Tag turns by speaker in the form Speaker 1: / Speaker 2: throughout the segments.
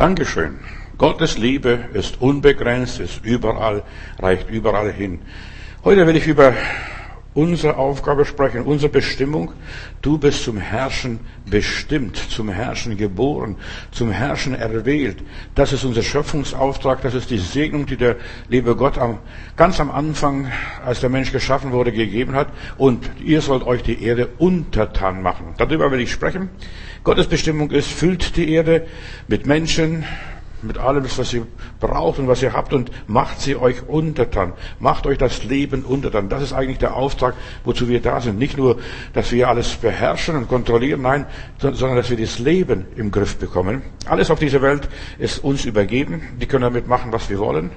Speaker 1: Dankeschön. Gottes Liebe ist unbegrenzt, ist überall, reicht überall hin. Heute will ich über unsere Aufgabe sprechen, unsere Bestimmung. Du bist zum Herrschen bestimmt, zum Herrschen geboren, zum Herrschen erwählt. Das ist unser Schöpfungsauftrag, das ist die Segnung, die der liebe Gott am, ganz am Anfang, als der Mensch geschaffen wurde, gegeben hat. Und ihr sollt euch die Erde untertan machen. Darüber will ich sprechen. Gottes Bestimmung ist, füllt die Erde mit Menschen, mit allem, was ihr braucht und was ihr habt und macht sie euch untertan. Macht euch das Leben untertan. Das ist eigentlich der Auftrag, wozu wir da sind. Nicht nur, dass wir alles beherrschen und kontrollieren, nein, sondern dass wir das Leben im Griff bekommen. Alles auf dieser Welt ist uns übergeben. Die können damit machen, was wir wollen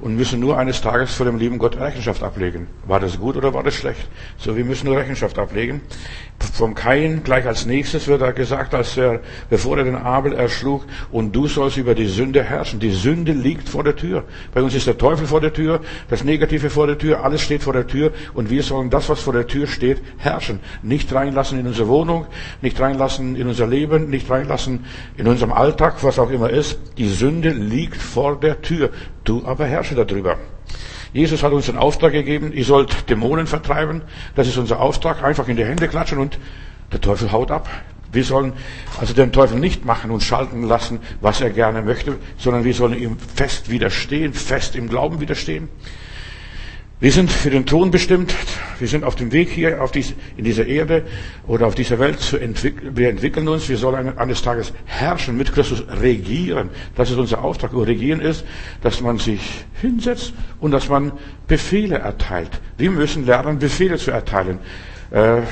Speaker 1: und müssen nur eines Tages vor dem lieben Gott Rechenschaft ablegen. War das gut oder war das schlecht? So, wir müssen nur Rechenschaft ablegen. Vom Kain gleich als nächstes wird er gesagt, als er, bevor er den Abel erschlug, und du sollst über die Sünde herrschen. Die Sünde liegt vor der Tür. Bei uns ist der Teufel vor der Tür, das Negative vor der Tür, alles steht vor der Tür und wir sollen das, was vor der Tür steht, herrschen. Nicht reinlassen in unsere Wohnung, nicht reinlassen in unser Leben, nicht reinlassen in unserem Alltag, was auch immer ist. Die Sünde liegt vor der Tür. Du aber herrsche darüber. Jesus hat uns den Auftrag gegeben, ihr sollt Dämonen vertreiben. Das ist unser Auftrag. Einfach in die Hände klatschen und der Teufel haut ab. Wir sollen also den Teufel nicht machen und schalten lassen, was er gerne möchte, sondern wir sollen ihm fest widerstehen, fest im Glauben widerstehen. Wir sind für den Thron bestimmt. Wir sind auf dem Weg hier auf dies, in dieser Erde oder auf dieser Welt zu entwickeln. Wir entwickeln uns. Wir sollen eines Tages herrschen, mit Christus regieren. Das ist unser Auftrag. Und regieren ist, dass man sich hinsetzt und dass man Befehle erteilt. Wir müssen lernen, Befehle zu erteilen. Äh,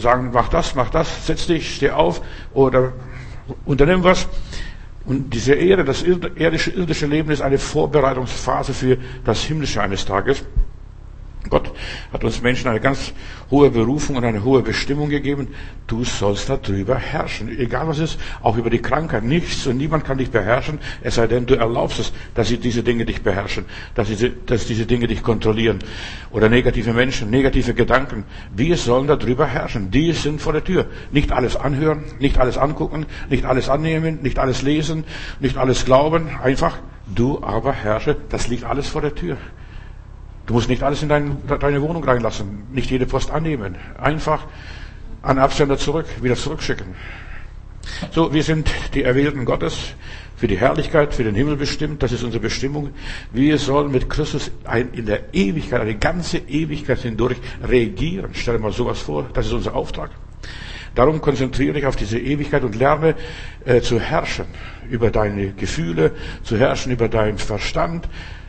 Speaker 1: sagen, mach das, mach das, setz dich, steh auf oder unternimm was. Und diese Erde, das irdische, irdische Leben ist eine Vorbereitungsphase für das Himmlische eines Tages. Gott hat uns Menschen eine ganz hohe Berufung und eine hohe Bestimmung gegeben. Du sollst darüber herrschen. Egal was ist, auch über die Krankheit. Nichts und niemand kann dich beherrschen, es sei denn, du erlaubst es, dass sie diese Dinge dich beherrschen, dass, sie, dass diese Dinge dich kontrollieren. Oder negative Menschen, negative Gedanken. Wir sollen darüber herrschen. Die sind vor der Tür. Nicht alles anhören, nicht alles angucken, nicht alles annehmen, nicht alles lesen, nicht alles glauben. Einfach, du aber herrsche. Das liegt alles vor der Tür. Du musst nicht alles in dein, deine Wohnung reinlassen, nicht jede Post annehmen. Einfach an Absender zurück, wieder zurückschicken. So, wir sind die Erwählten Gottes für die Herrlichkeit, für den Himmel bestimmt. Das ist unsere Bestimmung. Wir sollen mit Christus in der Ewigkeit, eine ganze Ewigkeit hindurch regieren. Stell dir mal sowas vor. Das ist unser Auftrag. Darum konzentriere dich auf diese Ewigkeit und lerne äh, zu herrschen über deine Gefühle, zu herrschen über deinen Verstand,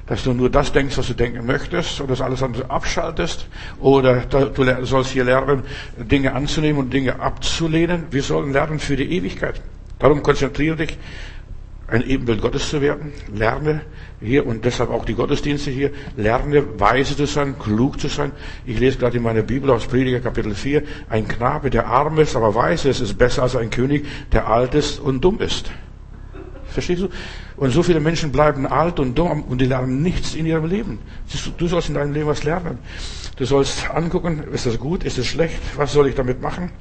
Speaker 1: dass du nur das denkst, was du denken möchtest und das alles andere abschaltest. Oder du sollst hier lernen, Dinge anzunehmen und Dinge abzulehnen. Wir sollen lernen für die Ewigkeit. Darum konzentriere dich, ein Ebenbild Gottes zu werden. Lerne hier und deshalb auch die Gottesdienste hier. Lerne weise zu sein, klug zu sein. Ich lese gerade in meiner Bibel aus Prediger Kapitel 4. Ein Knabe, der arm ist, aber weise ist, ist besser als ein König, der alt ist und dumm ist. Verstehst du? Und so viele Menschen bleiben alt und dumm und die lernen nichts in ihrem Leben. Du sollst in deinem Leben was lernen. Du sollst angucken, ist das gut, ist es schlecht, was soll ich damit machen?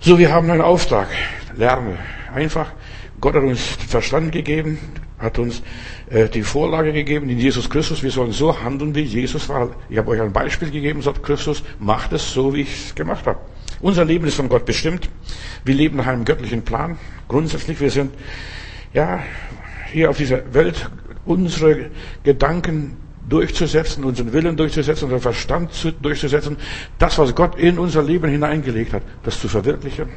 Speaker 1: So, wir haben einen Auftrag. Lerne. Einfach. Gott hat uns Verstand gegeben, hat uns äh, die Vorlage gegeben in Jesus Christus. Wir sollen so handeln, wie Jesus war. Ich habe euch ein Beispiel gegeben, sagt Christus, macht es so, wie ich es gemacht habe. Unser Leben ist von Gott bestimmt. Wir leben nach einem göttlichen Plan. Grundsätzlich, wir sind ja, hier auf dieser Welt unsere Gedanken durchzusetzen, unseren Willen durchzusetzen, unseren Verstand durchzusetzen, das, was Gott in unser Leben hineingelegt hat, das zu verwirklichen.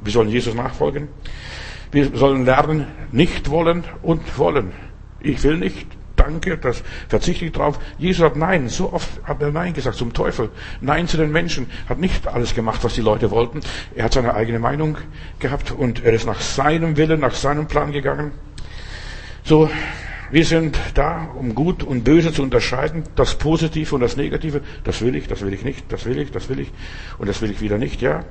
Speaker 1: Wir sollen Jesus nachfolgen. Wir sollen lernen, nicht wollen und wollen. Ich will nicht, danke, das verzichte ich drauf. Jesus hat Nein, so oft hat er Nein gesagt zum Teufel. Nein zu den Menschen, hat nicht alles gemacht, was die Leute wollten. Er hat seine eigene Meinung gehabt und er ist nach seinem Willen, nach seinem Plan gegangen. So, wir sind da, um Gut und Böse zu unterscheiden, das Positive und das Negative. Das will ich, das will ich nicht, das will ich, das will ich und das will ich wieder nicht, ja.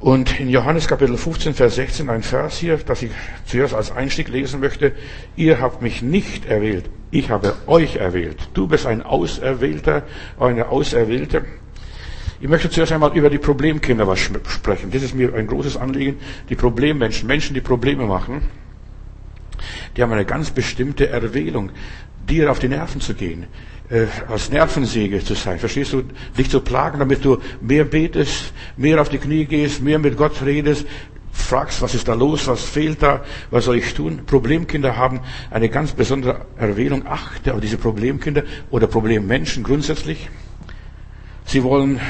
Speaker 1: Und in Johannes Kapitel 15, Vers 16 ein Vers hier, das ich zuerst als Einstieg lesen möchte. Ihr habt mich nicht erwählt, ich habe euch erwählt. Du bist ein Auserwählter, eine Auserwählte. Ich möchte zuerst einmal über die Problemkinder was sprechen. Das ist mir ein großes Anliegen. Die Problemmenschen, Menschen, die Probleme machen, die haben eine ganz bestimmte Erwählung, dir auf die Nerven zu gehen, äh, als Nervensäge zu sein. Verstehst du? Dich zu plagen, damit du mehr betest, mehr auf die Knie gehst, mehr mit Gott redest, fragst, was ist da los, was fehlt da, was soll ich tun? Problemkinder haben eine ganz besondere Erwählung. Achte auf diese Problemkinder oder Problemmenschen grundsätzlich. Sie wollen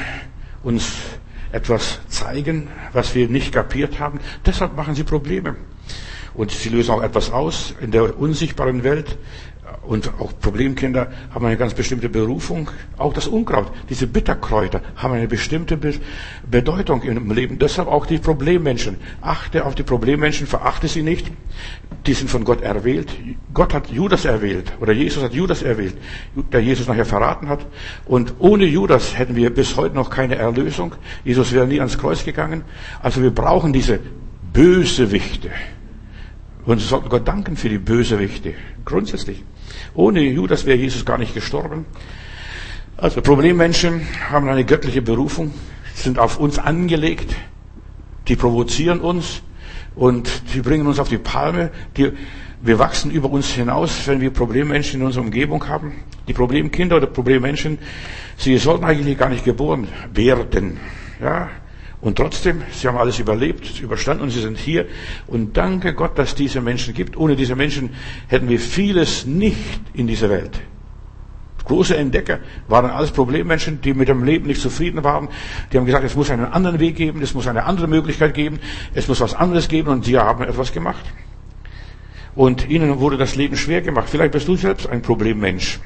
Speaker 1: uns etwas zeigen, was wir nicht kapiert haben. Deshalb machen sie Probleme. Und sie lösen auch etwas aus in der unsichtbaren Welt. Und auch Problemkinder haben eine ganz bestimmte Berufung. Auch das Unkraut, diese Bitterkräuter haben eine bestimmte Be Bedeutung im Leben. Deshalb auch die Problemmenschen. Achte auf die Problemmenschen, verachte sie nicht. Die sind von Gott erwählt. Gott hat Judas erwählt. Oder Jesus hat Judas erwählt, der Jesus nachher verraten hat. Und ohne Judas hätten wir bis heute noch keine Erlösung. Jesus wäre nie ans Kreuz gegangen. Also wir brauchen diese Bösewichte. Und wir sollten Gott danken für die Bösewichte. Grundsätzlich. Ohne Judas wäre Jesus gar nicht gestorben. Also Problemmenschen haben eine göttliche Berufung, sind auf uns angelegt, die provozieren uns und die bringen uns auf die Palme. Die, wir wachsen über uns hinaus, wenn wir Problemmenschen in unserer Umgebung haben. Die Problemkinder oder Problemmenschen, sie sollten eigentlich gar nicht geboren werden. Ja, und trotzdem, sie haben alles überlebt, überstanden und sie sind hier. Und danke Gott, dass diese Menschen gibt. Ohne diese Menschen hätten wir vieles nicht in dieser Welt. Große Entdecker waren alles Problemmenschen, die mit dem Leben nicht zufrieden waren. Die haben gesagt, es muss einen anderen Weg geben, es muss eine andere Möglichkeit geben, es muss was anderes geben und sie haben etwas gemacht. Und ihnen wurde das Leben schwer gemacht. Vielleicht bist du selbst ein Problemmensch.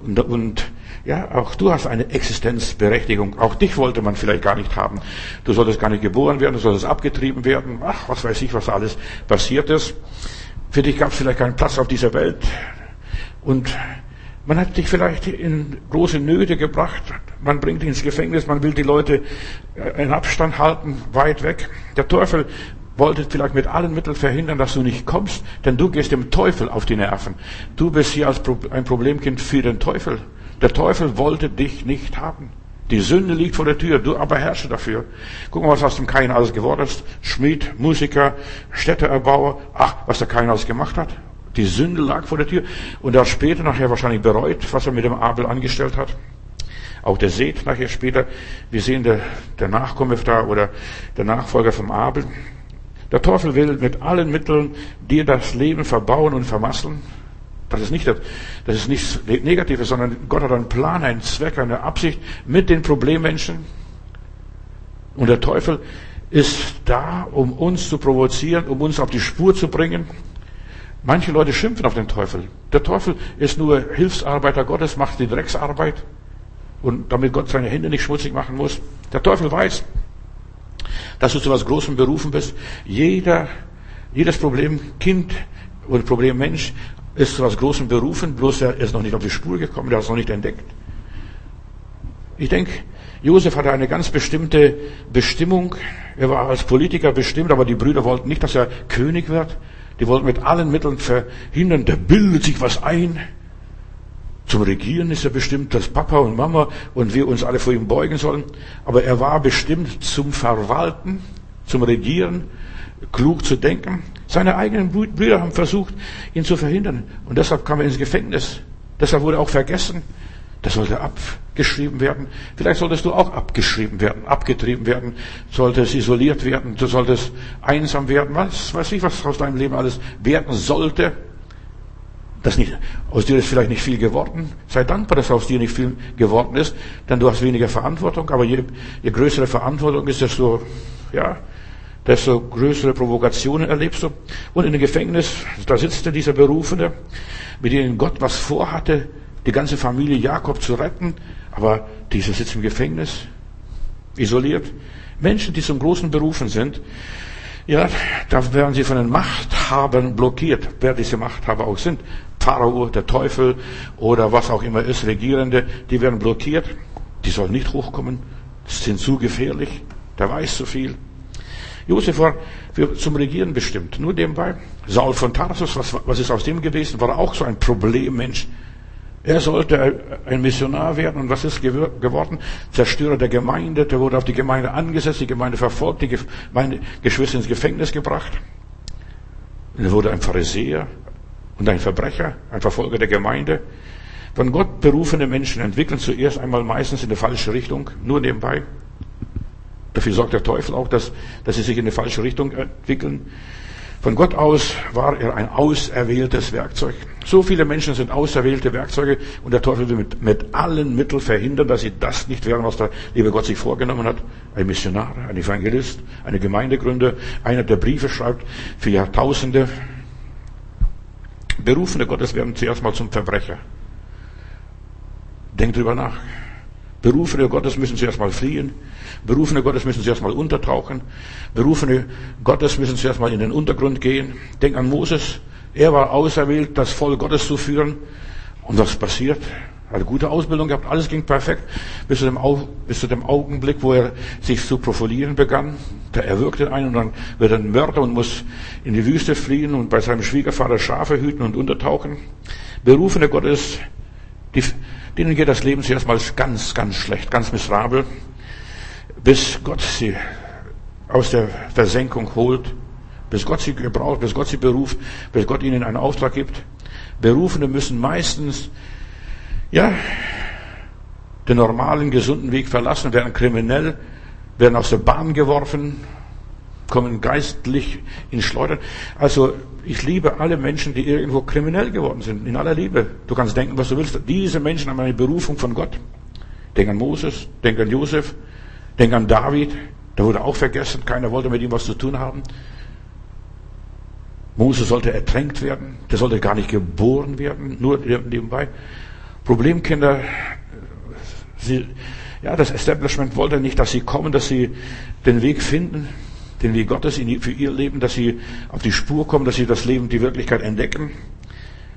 Speaker 1: Und, und ja, auch du hast eine Existenzberechtigung. Auch dich wollte man vielleicht gar nicht haben. Du solltest gar nicht geboren werden, du solltest abgetrieben werden. Ach, was weiß ich, was alles passiert ist. Für dich gab es vielleicht keinen Platz auf dieser Welt. Und man hat dich vielleicht in große Nöte gebracht. Man bringt dich ins Gefängnis, man will die Leute äh, in Abstand halten, weit weg. Der Teufel wollte vielleicht mit allen Mitteln verhindern, dass du nicht kommst, denn du gehst dem Teufel auf die Nerven. Du bist hier als ein Problemkind für den Teufel. Der Teufel wollte dich nicht haben. Die Sünde liegt vor der Tür, du aber herrsche dafür. Guck mal, was aus dem Kain alles geworden ist. Schmied, Musiker, Städteerbauer. Ach, was der Kain alles gemacht hat. Die Sünde lag vor der Tür. Und er hat später nachher wahrscheinlich bereut, was er mit dem Abel angestellt hat. Auch der Seth nachher später. Wir sehen der, der Nachkomme da oder der Nachfolger vom Abel. Der Teufel will mit allen Mitteln dir das Leben verbauen und vermasseln. Das ist nicht, das ist nichts Negatives, sondern Gott hat einen Plan, einen Zweck, eine Absicht mit den Problemmenschen. Und der Teufel ist da, um uns zu provozieren, um uns auf die Spur zu bringen. Manche Leute schimpfen auf den Teufel. Der Teufel ist nur Hilfsarbeiter Gottes, macht die Drecksarbeit. Und damit Gott seine Hände nicht schmutzig machen muss. Der Teufel weiß, dass du zu was Großem berufen bist. Jeder, jedes Problemkind oder Problemmensch ist zu was Großem berufen, bloß er ist noch nicht auf die Spur gekommen, er hat es noch nicht entdeckt. Ich denke, Josef hatte eine ganz bestimmte Bestimmung. Er war als Politiker bestimmt, aber die Brüder wollten nicht, dass er König wird. Die wollten mit allen Mitteln verhindern, der bildet sich was ein. Zum Regieren ist er bestimmt, dass Papa und Mama und wir uns alle vor ihm beugen sollen. Aber er war bestimmt zum Verwalten, zum Regieren, klug zu denken. Seine eigenen Brüder haben versucht, ihn zu verhindern. Und deshalb kam er ins Gefängnis. Deshalb wurde auch vergessen. Das sollte abgeschrieben werden. Vielleicht solltest du auch abgeschrieben werden, abgetrieben werden, solltest isoliert werden, du solltest einsam werden. Was weiß ich, was aus deinem Leben alles werden sollte. Das nicht, aus dir ist vielleicht nicht viel geworden. Sei dankbar, dass aus dir nicht viel geworden ist, denn du hast weniger Verantwortung. Aber je, je größere Verantwortung ist, desto, ja, desto größere Provokationen erlebst du. Und in dem Gefängnis, da sitzt dieser Berufene, mit dem Gott was vorhatte, die ganze Familie Jakob zu retten, aber dieser sitzt im Gefängnis, isoliert. Menschen, die zum großen Berufen sind, ja, da werden sie von den Machthabern blockiert, wer diese Machthaber auch sind. Pharao, der Teufel oder was auch immer ist, Regierende, die werden blockiert. Die sollen nicht hochkommen, sind zu gefährlich, der weiß zu viel. Josef war für, zum Regieren bestimmt. Nur nebenbei. Saul von Tarsus, was, was ist aus dem gewesen? War auch so ein Problemmensch. Er sollte ein Missionar werden und was ist geworden? Zerstörer der Gemeinde, der wurde auf die Gemeinde angesetzt, die Gemeinde verfolgt, die Gemeinde Geschwister ins Gefängnis gebracht. Er wurde ein Pharisäer und ein Verbrecher, ein Verfolger der Gemeinde. Von Gott berufene Menschen entwickeln zuerst einmal meistens in die falsche Richtung, nur nebenbei. Dafür sorgt der Teufel auch, dass, dass sie sich in die falsche Richtung entwickeln. Von Gott aus war er ein auserwähltes Werkzeug. So viele Menschen sind auserwählte Werkzeuge und der Teufel will mit, mit allen Mitteln verhindern, dass sie das nicht werden, was der liebe Gott sich vorgenommen hat. Ein Missionar, ein Evangelist, eine Gemeindegründer, einer, der Briefe schreibt für Jahrtausende. Berufene Gottes werden zuerst mal zum Verbrecher. Denkt drüber nach. Berufene Gottes müssen zuerst mal fliehen. Berufene Gottes müssen zuerst mal untertauchen. Berufene Gottes müssen zuerst mal in den Untergrund gehen. Denk an Moses. Er war auserwählt, das Volk Gottes zu führen. Und was passiert? Er hat gute Ausbildung gehabt, alles ging perfekt, bis zu, dem, bis zu dem Augenblick, wo er sich zu profilieren begann. Da erwürgte einen und dann wird er ein Mörder und muss in die Wüste fliehen und bei seinem Schwiegervater Schafe hüten und untertauchen. Berufene Gottes, die, denen geht das Leben zuerst mal ganz, ganz schlecht, ganz miserabel bis Gott sie aus der Versenkung holt, bis Gott sie gebraucht, bis Gott sie beruft, bis Gott ihnen einen Auftrag gibt. Berufene müssen meistens, ja, den normalen, gesunden Weg verlassen, werden kriminell, werden aus der Bahn geworfen, kommen geistlich in Schleudern. Also, ich liebe alle Menschen, die irgendwo kriminell geworden sind, in aller Liebe. Du kannst denken, was du willst. Diese Menschen haben eine Berufung von Gott. Denk an Moses, denk an Josef, Denk an David, der wurde auch vergessen, keiner wollte mit ihm was zu tun haben. Mose sollte ertränkt werden, der sollte gar nicht geboren werden, nur nebenbei. Problemkinder, sie, ja, das Establishment wollte nicht, dass sie kommen, dass sie den Weg finden, den Weg Gottes für ihr Leben, dass sie auf die Spur kommen, dass sie das Leben, die Wirklichkeit entdecken,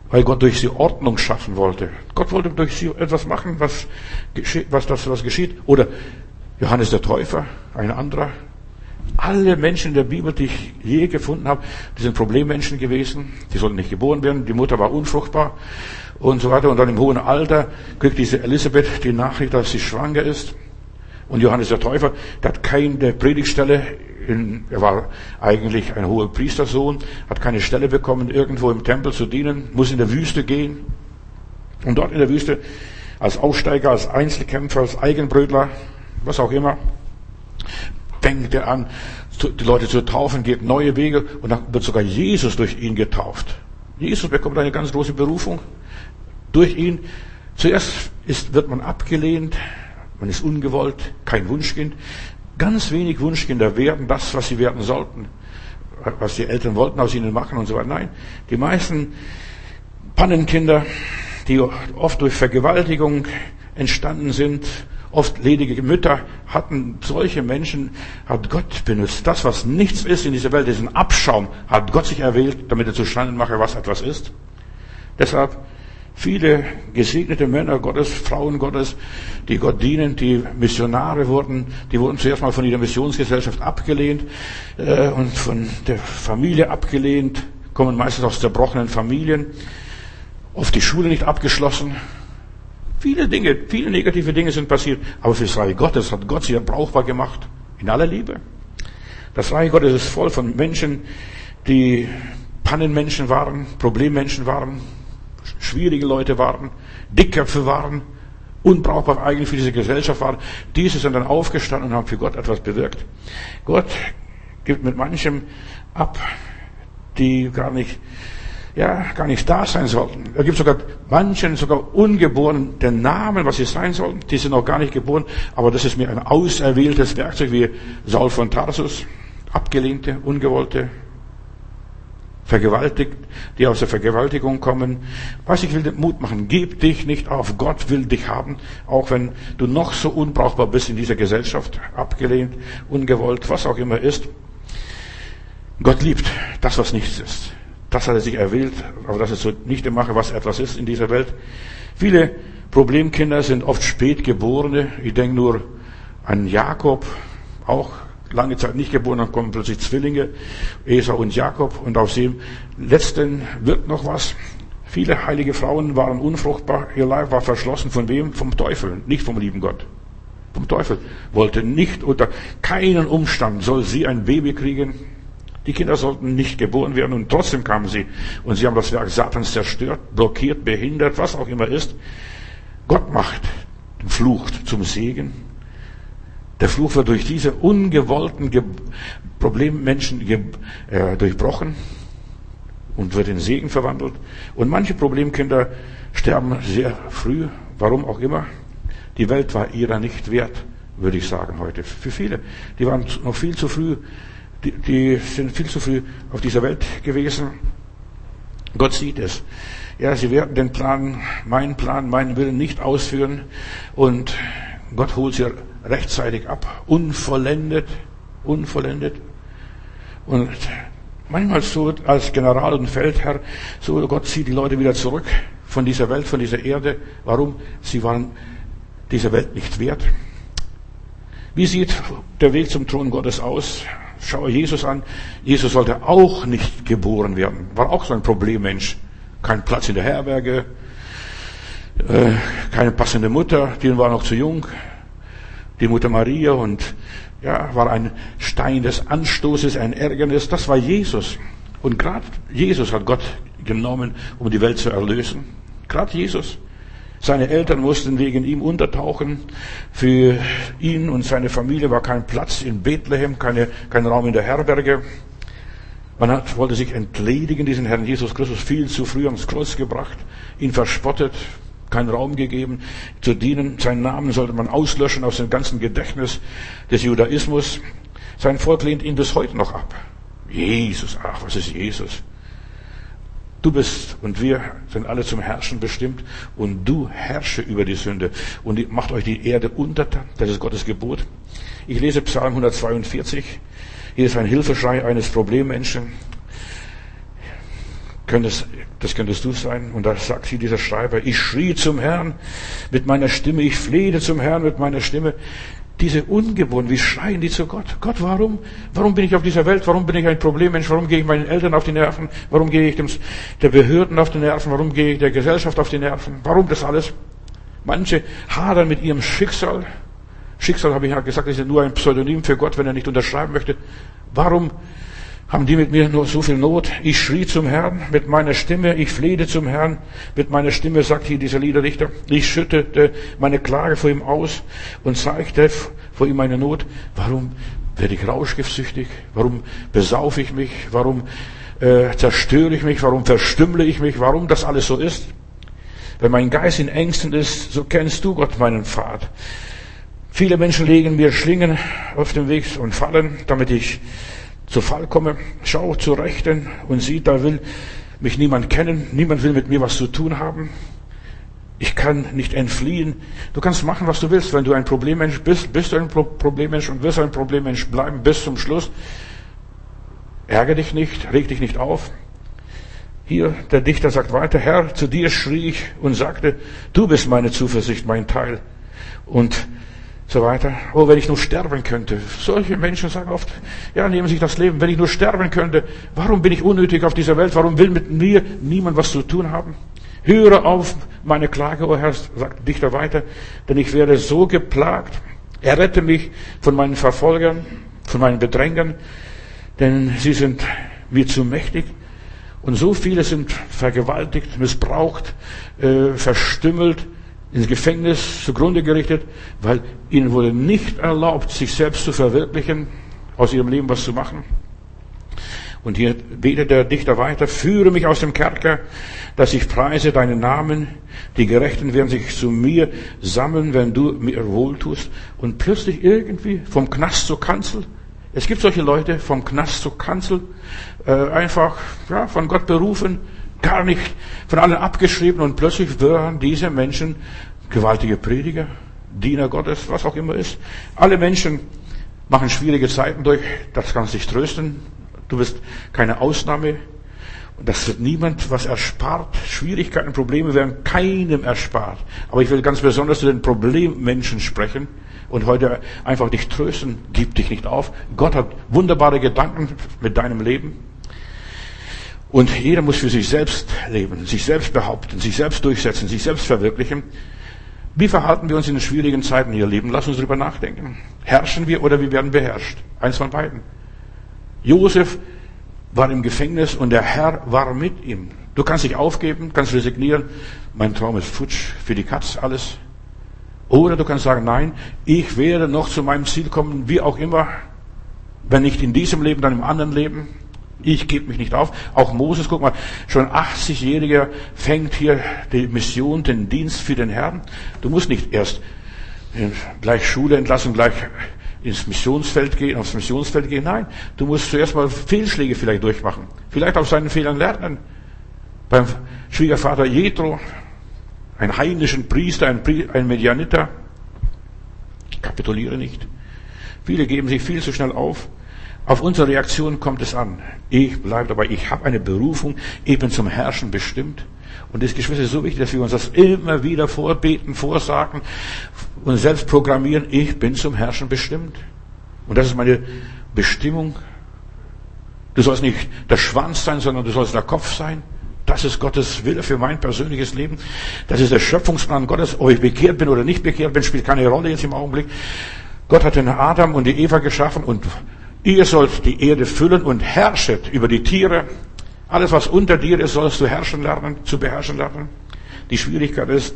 Speaker 1: weil Gott durch sie Ordnung schaffen wollte. Gott wollte durch sie etwas machen, was, was das, was geschieht. Oder Johannes der Täufer, ein anderer. Alle Menschen in der Bibel, die ich je gefunden habe, die sind Problemmenschen gewesen. Die sollten nicht geboren werden. Die Mutter war unfruchtbar und so weiter. Und dann im hohen Alter kriegt diese Elisabeth die Nachricht, dass sie schwanger ist. Und Johannes der Täufer, der hat keine Predigtstelle. In, er war eigentlich ein hoher Priestersohn, hat keine Stelle bekommen, irgendwo im Tempel zu dienen, muss in der Wüste gehen. Und dort in der Wüste als Aussteiger, als Einzelkämpfer, als Eigenbrötler, was auch immer, fängt er an, die Leute zu taufen, geht neue Wege und dann wird sogar Jesus durch ihn getauft. Jesus bekommt eine ganz große Berufung durch ihn. Zuerst ist, wird man abgelehnt, man ist ungewollt, kein Wunschkind. Ganz wenig Wunschkinder werden das, was sie werden sollten, was die Eltern wollten aus ihnen machen und so weiter. Nein, die meisten Pannenkinder, die oft durch Vergewaltigung entstanden sind, Oft ledige Mütter hatten solche Menschen, hat Gott benutzt. Das, was nichts ist in dieser Welt, diesen Abschaum, hat Gott sich erwählt, damit er zustande mache, was etwas ist. Deshalb viele gesegnete Männer Gottes, Frauen Gottes, die Gott dienen, die Missionare wurden, die wurden zuerst mal von ihrer Missionsgesellschaft abgelehnt äh, und von der Familie abgelehnt, kommen meistens aus zerbrochenen Familien, oft die Schule nicht abgeschlossen, Viele Dinge, viele negative Dinge sind passiert, aber für das Reich Gottes hat Gott sie brauchbar gemacht. In aller Liebe. Das Reich Gottes ist voll von Menschen, die Pannenmenschen waren, Problemmenschen waren, schwierige Leute waren, Dickköpfe waren, unbrauchbar eigentlich für diese Gesellschaft waren. Diese sind dann aufgestanden und haben für Gott etwas bewirkt. Gott gibt mit manchem ab, die gar nicht ja, gar nicht da sein sollten. Da gibt sogar manchen, sogar ungeboren, den Namen, was sie sein sollten. Die sind noch gar nicht geboren, aber das ist mir ein auserwähltes Werkzeug wie Saul von Tarsus. Abgelehnte, ungewollte, vergewaltigt, die aus der Vergewaltigung kommen. Was ich will dir Mut machen, gib dich nicht auf. Gott will dich haben, auch wenn du noch so unbrauchbar bist in dieser Gesellschaft, abgelehnt, ungewollt, was auch immer ist. Gott liebt das, was nichts ist. Das hat er sich erwählt, aber das ist so nicht Mache, was etwas ist in dieser Welt. Viele Problemkinder sind oft spät geborene. Ich denke nur an Jakob, auch lange Zeit nicht geboren, dann kommen plötzlich Zwillinge, Esau und Jakob, und aus dem letzten wird noch was. Viele heilige Frauen waren unfruchtbar, ihr Leib war verschlossen. Von wem? Vom Teufel, nicht vom lieben Gott. Vom Teufel. Wollte nicht unter keinen Umstand soll sie ein Baby kriegen. Die Kinder sollten nicht geboren werden und trotzdem kamen sie. Und sie haben das Werk Satans zerstört, blockiert, behindert, was auch immer ist. Gott macht den Fluch zum Segen. Der Fluch wird durch diese ungewollten Ge Problemmenschen äh, durchbrochen und wird in Segen verwandelt. Und manche Problemkinder sterben sehr früh, warum auch immer. Die Welt war ihrer nicht wert, würde ich sagen heute. Für viele. Die waren noch viel zu früh, die, die sind viel zu früh auf dieser Welt gewesen. Gott sieht es. Ja, sie werden den Plan, meinen Plan, meinen Willen nicht ausführen und Gott holt sie rechtzeitig ab, unvollendet, unvollendet. Und manchmal so als General und Feldherr, so Gott zieht die Leute wieder zurück von dieser Welt, von dieser Erde. Warum? Sie waren dieser Welt nicht wert. Wie sieht der Weg zum Thron Gottes aus? Schaue Jesus an. Jesus sollte auch nicht geboren werden. War auch so ein Problemmensch. Kein Platz in der Herberge, äh, keine passende Mutter, die war noch zu jung. Die Mutter Maria und ja, war ein Stein des Anstoßes, ein Ärgernis. Das war Jesus. Und gerade Jesus hat Gott genommen, um die Welt zu erlösen. Gerade Jesus. Seine Eltern mussten wegen ihm untertauchen. Für ihn und seine Familie war kein Platz in Bethlehem, keine, kein Raum in der Herberge. Man hat, wollte sich entledigen, diesen Herrn Jesus Christus viel zu früh ans Kreuz gebracht, ihn verspottet, keinen Raum gegeben, zu dienen. Seinen Namen sollte man auslöschen aus dem ganzen Gedächtnis des Judaismus. Sein Volk lehnt ihn bis heute noch ab. Jesus, ach, was ist Jesus? Du bist und wir sind alle zum Herrschen bestimmt und du herrsche über die Sünde und macht euch die Erde untertan. Das ist Gottes Gebot. Ich lese Psalm 142. Hier ist ein Hilfeschrei eines Problemmenschen. Könntest, das könntest du sein. Und da sagt hier dieser Schreiber, ich schrie zum Herrn mit meiner Stimme, ich flehte zum Herrn mit meiner Stimme diese Ungewohnten, wie schreien die zu Gott? Gott, warum? Warum bin ich auf dieser Welt? Warum bin ich ein Problemmensch? Warum gehe ich meinen Eltern auf die Nerven? Warum gehe ich dem, der Behörden auf die Nerven? Warum gehe ich der Gesellschaft auf die Nerven? Warum das alles? Manche hadern mit ihrem Schicksal. Schicksal, habe ich ja gesagt, ist ja nur ein Pseudonym für Gott, wenn er nicht unterschreiben möchte. Warum haben die mit mir nur so viel Not. Ich schrie zum Herrn mit meiner Stimme, ich flehte zum Herrn mit meiner Stimme, sagt hier dieser Liederdichter. Ich schüttete meine Klage vor ihm aus und zeigte vor ihm meine Not. Warum werde ich rauschgiftsüchtig? Warum besaufe ich mich? Warum äh, zerstöre ich mich? Warum verstümmle ich mich? Warum das alles so ist? Wenn mein Geist in Ängsten ist, so kennst du Gott meinen Pfad. Viele Menschen legen mir Schlingen auf den Weg und fallen, damit ich zu Fall komme, schau zur Rechten und sieh, da will mich niemand kennen, niemand will mit mir was zu tun haben. Ich kann nicht entfliehen. Du kannst machen, was du willst. Wenn du ein Problemmensch bist, bist du ein Problemmensch und wirst ein Problemmensch bleiben bis zum Schluss. Ärger dich nicht, reg dich nicht auf. Hier, der Dichter sagt weiter, Herr, zu dir schrie ich und sagte, du bist meine Zuversicht, mein Teil. Und so weiter. Oh, wenn ich nur sterben könnte. Solche Menschen sagen oft, ja, nehmen sich das Leben. Wenn ich nur sterben könnte, warum bin ich unnötig auf dieser Welt? Warum will mit mir niemand was zu tun haben? Höre auf meine Klage, o oh Herr, sagt Dichter weiter, denn ich werde so geplagt. Errette mich von meinen Verfolgern, von meinen Bedrängern, denn sie sind mir zu mächtig. Und so viele sind vergewaltigt, missbraucht, äh, verstümmelt, ins Gefängnis zugrunde gerichtet, weil ihnen wurde nicht erlaubt, sich selbst zu verwirklichen, aus ihrem Leben was zu machen. Und hier betet der Dichter weiter, führe mich aus dem Kerker, dass ich preise deinen Namen. Die Gerechten werden sich zu mir sammeln, wenn du mir wohltust. Und plötzlich irgendwie vom Knast zur Kanzel. Es gibt solche Leute vom Knast zur Kanzel, äh, einfach ja, von Gott berufen, gar nicht von allen abgeschrieben und plötzlich werden diese Menschen gewaltige Prediger, Diener Gottes, was auch immer ist. Alle Menschen machen schwierige Zeiten durch, das kannst dich trösten. Du bist keine Ausnahme. Und das wird niemand was erspart. Schwierigkeiten, Probleme werden keinem erspart. Aber ich will ganz besonders zu den Problemmenschen sprechen und heute einfach dich trösten. Gib dich nicht auf. Gott hat wunderbare Gedanken mit deinem Leben. Und jeder muss für sich selbst leben, sich selbst behaupten, sich selbst durchsetzen, sich selbst verwirklichen. Wie verhalten wir uns in den schwierigen Zeiten hier leben? Lass uns darüber nachdenken. Herrschen wir oder wir werden beherrscht? Eins von beiden. Josef war im Gefängnis und der Herr war mit ihm. Du kannst dich aufgeben, kannst resignieren. Mein Traum ist futsch, für die Katz alles. Oder du kannst sagen, nein, ich werde noch zu meinem Ziel kommen, wie auch immer. Wenn nicht in diesem Leben, dann im anderen Leben. Ich gebe mich nicht auf. Auch Moses, guck mal, schon 80-Jähriger fängt hier die Mission, den Dienst für den Herrn. Du musst nicht erst gleich Schule entlassen, gleich ins Missionsfeld gehen, aufs Missionsfeld gehen. Nein, du musst zuerst mal Fehlschläge vielleicht durchmachen. Vielleicht aus seinen Fehlern lernen. Beim Schwiegervater Jethro, ein heidnischen Priester, ein, ein Medianiter. Kapituliere nicht. Viele geben sich viel zu schnell auf. Auf unsere Reaktion kommt es an. Ich bleibe dabei. Ich habe eine Berufung eben zum Herrschen bestimmt. Und das Geschwister ist so wichtig, dass wir uns das immer wieder vorbeten, vorsagen und selbst programmieren. Ich bin zum Herrschen bestimmt. Und das ist meine Bestimmung. Du sollst nicht der Schwanz sein, sondern du sollst der Kopf sein. Das ist Gottes Wille für mein persönliches Leben. Das ist der Schöpfungsplan Gottes. Ob ich bekehrt bin oder nicht bekehrt bin, spielt keine Rolle jetzt im Augenblick. Gott hat den Adam und die Eva geschaffen und Ihr sollt die Erde füllen und herrschet über die Tiere. Alles, was unter dir ist, sollst du herrschen lernen, zu beherrschen lernen. Die Schwierigkeit ist,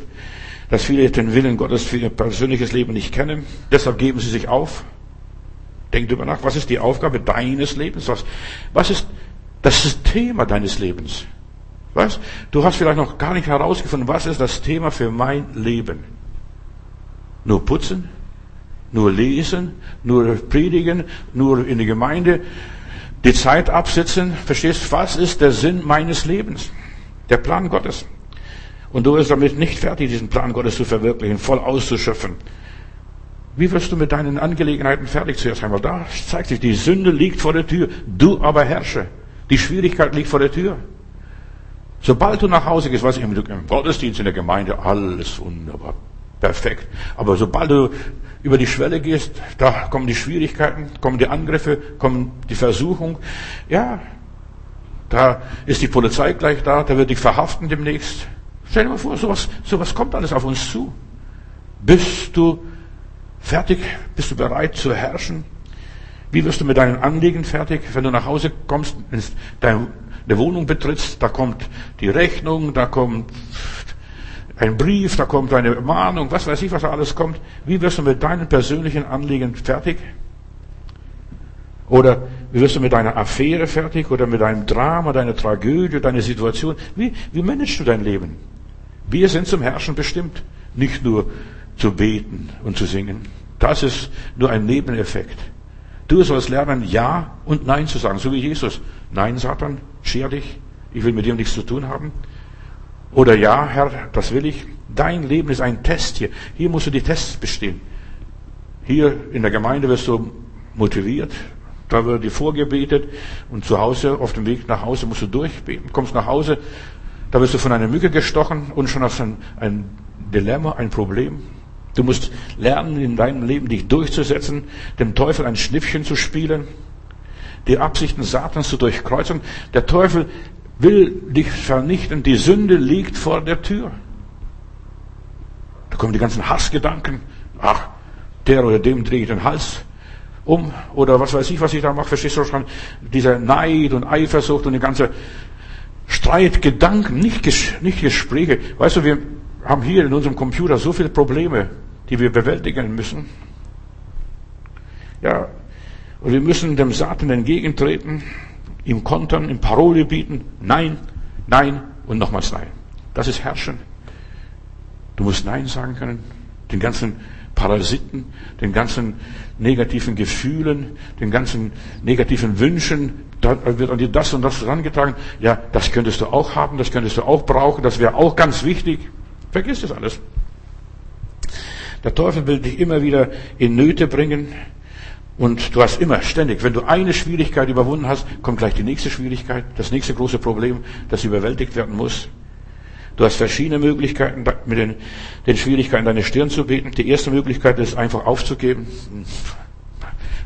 Speaker 1: dass viele den Willen Gottes für ihr persönliches Leben nicht kennen. Deshalb geben sie sich auf. Denk darüber nach, was ist die Aufgabe deines Lebens? Was, was ist das Thema deines Lebens? Was? Du hast vielleicht noch gar nicht herausgefunden, was ist das Thema für mein Leben? Nur putzen? Nur lesen, nur predigen, nur in die Gemeinde die Zeit absitzen. Verstehst, was ist der Sinn meines Lebens? Der Plan Gottes. Und du bist damit nicht fertig, diesen Plan Gottes zu verwirklichen, voll auszuschöpfen. Wie wirst du mit deinen Angelegenheiten fertig zuerst einmal? Da zeigt sich, die Sünde liegt vor der Tür, du aber herrsche. Die Schwierigkeit liegt vor der Tür. Sobald du nach Hause gehst, ich, im Gottesdienst in der Gemeinde, alles wunderbar, perfekt. Aber sobald du über die Schwelle gehst, da kommen die Schwierigkeiten, kommen die Angriffe, kommen die Versuchung. Ja, da ist die Polizei gleich da, da wird dich verhaften demnächst. Stell dir mal vor, sowas, sowas kommt alles auf uns zu. Bist du fertig? Bist du bereit zu herrschen? Wie wirst du mit deinen Anliegen fertig, wenn du nach Hause kommst, deine Wohnung betrittst, da kommt die Rechnung, da kommt ein Brief, da kommt eine Mahnung, was weiß ich, was da alles kommt. Wie wirst du mit deinen persönlichen Anliegen fertig? Oder wie wirst du mit deiner Affäre fertig oder mit deinem Drama, deiner Tragödie, deiner Situation? Wie, wie managst du dein Leben? Wir sind zum Herrschen bestimmt, nicht nur zu beten und zu singen. Das ist nur ein Nebeneffekt. Du sollst lernen, Ja und Nein zu sagen, so wie Jesus. Nein, Satan, scher dich, ich will mit dir nichts zu tun haben. Oder ja, Herr, das will ich. Dein Leben ist ein Test hier. Hier musst du die Tests bestehen. Hier in der Gemeinde wirst du motiviert. Da wird dir vorgebetet. Und zu Hause, auf dem Weg nach Hause musst du durchbeten. Kommst nach Hause, da wirst du von einer Mücke gestochen und schon hast du ein, ein Dilemma, ein Problem. Du musst lernen, in deinem Leben dich durchzusetzen, dem Teufel ein Schnippchen zu spielen, die Absichten Satans zu durchkreuzen. Der Teufel will dich vernichten. Die Sünde liegt vor der Tür. Da kommen die ganzen Hassgedanken. Ach, der oder dem drehe ich den Hals um. Oder was weiß ich, was ich da mache. Verstehst du schon? Dieser Neid und Eifersucht und die ganze Streitgedanken, nicht, Ges nicht Gespräche. Weißt du, wir haben hier in unserem Computer so viele Probleme, die wir bewältigen müssen. Ja, und wir müssen dem Satan entgegentreten ihm kontern, ihm Parole bieten. Nein, nein und nochmals nein. Das ist Herrschen. Du musst Nein sagen können. Den ganzen Parasiten, den ganzen negativen Gefühlen, den ganzen negativen Wünschen, da wird an dir das und das herangetragen. Ja, das könntest du auch haben, das könntest du auch brauchen, das wäre auch ganz wichtig. Vergiss das alles. Der Teufel will dich immer wieder in Nöte bringen, und du hast immer ständig, wenn du eine Schwierigkeit überwunden hast, kommt gleich die nächste Schwierigkeit, das nächste große Problem, das überwältigt werden muss. Du hast verschiedene Möglichkeiten, mit den, den Schwierigkeiten deine Stirn zu beten. Die erste Möglichkeit ist einfach aufzugeben.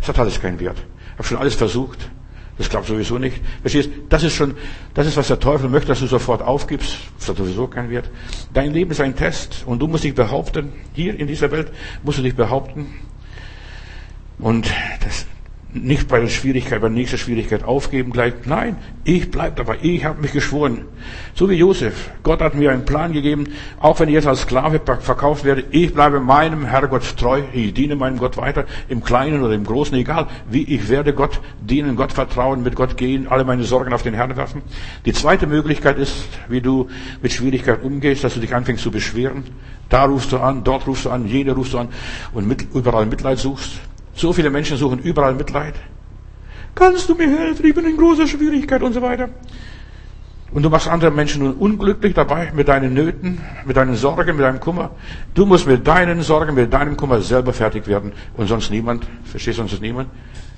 Speaker 1: Das hat alles keinen Wert. Ich habe schon alles versucht. Das klappt sowieso nicht. Verstehst? Das ist schon, das ist, was der Teufel möchte, dass du sofort aufgibst, was sowieso kein wird. Dein Leben ist ein Test und du musst dich behaupten. Hier in dieser Welt musst du dich behaupten. Und das, nicht bei der Schwierigkeit, bei der nächsten Schwierigkeit aufgeben gleich. Nein, ich bleib dabei. Ich habe mich geschworen. So wie Josef. Gott hat mir einen Plan gegeben. Auch wenn ich jetzt als Sklave verkauft werde, ich bleibe meinem Herrgott treu. Ich diene meinem Gott weiter. Im Kleinen oder im Großen, egal wie. Ich werde Gott dienen, Gott vertrauen, mit Gott gehen, alle meine Sorgen auf den Herrn werfen. Die zweite Möglichkeit ist, wie du mit Schwierigkeit umgehst, dass du dich anfängst zu beschweren. Da rufst du an, dort rufst du an, jene rufst du an und mit, überall Mitleid suchst. So viele Menschen suchen überall Mitleid. Kannst du mir helfen? Ich bin in großer Schwierigkeit und so weiter. Und du machst andere Menschen nun unglücklich dabei mit deinen Nöten, mit deinen Sorgen, mit deinem Kummer. Du musst mit deinen Sorgen, mit deinem Kummer selber fertig werden und sonst niemand. Verstehst du sonst niemand?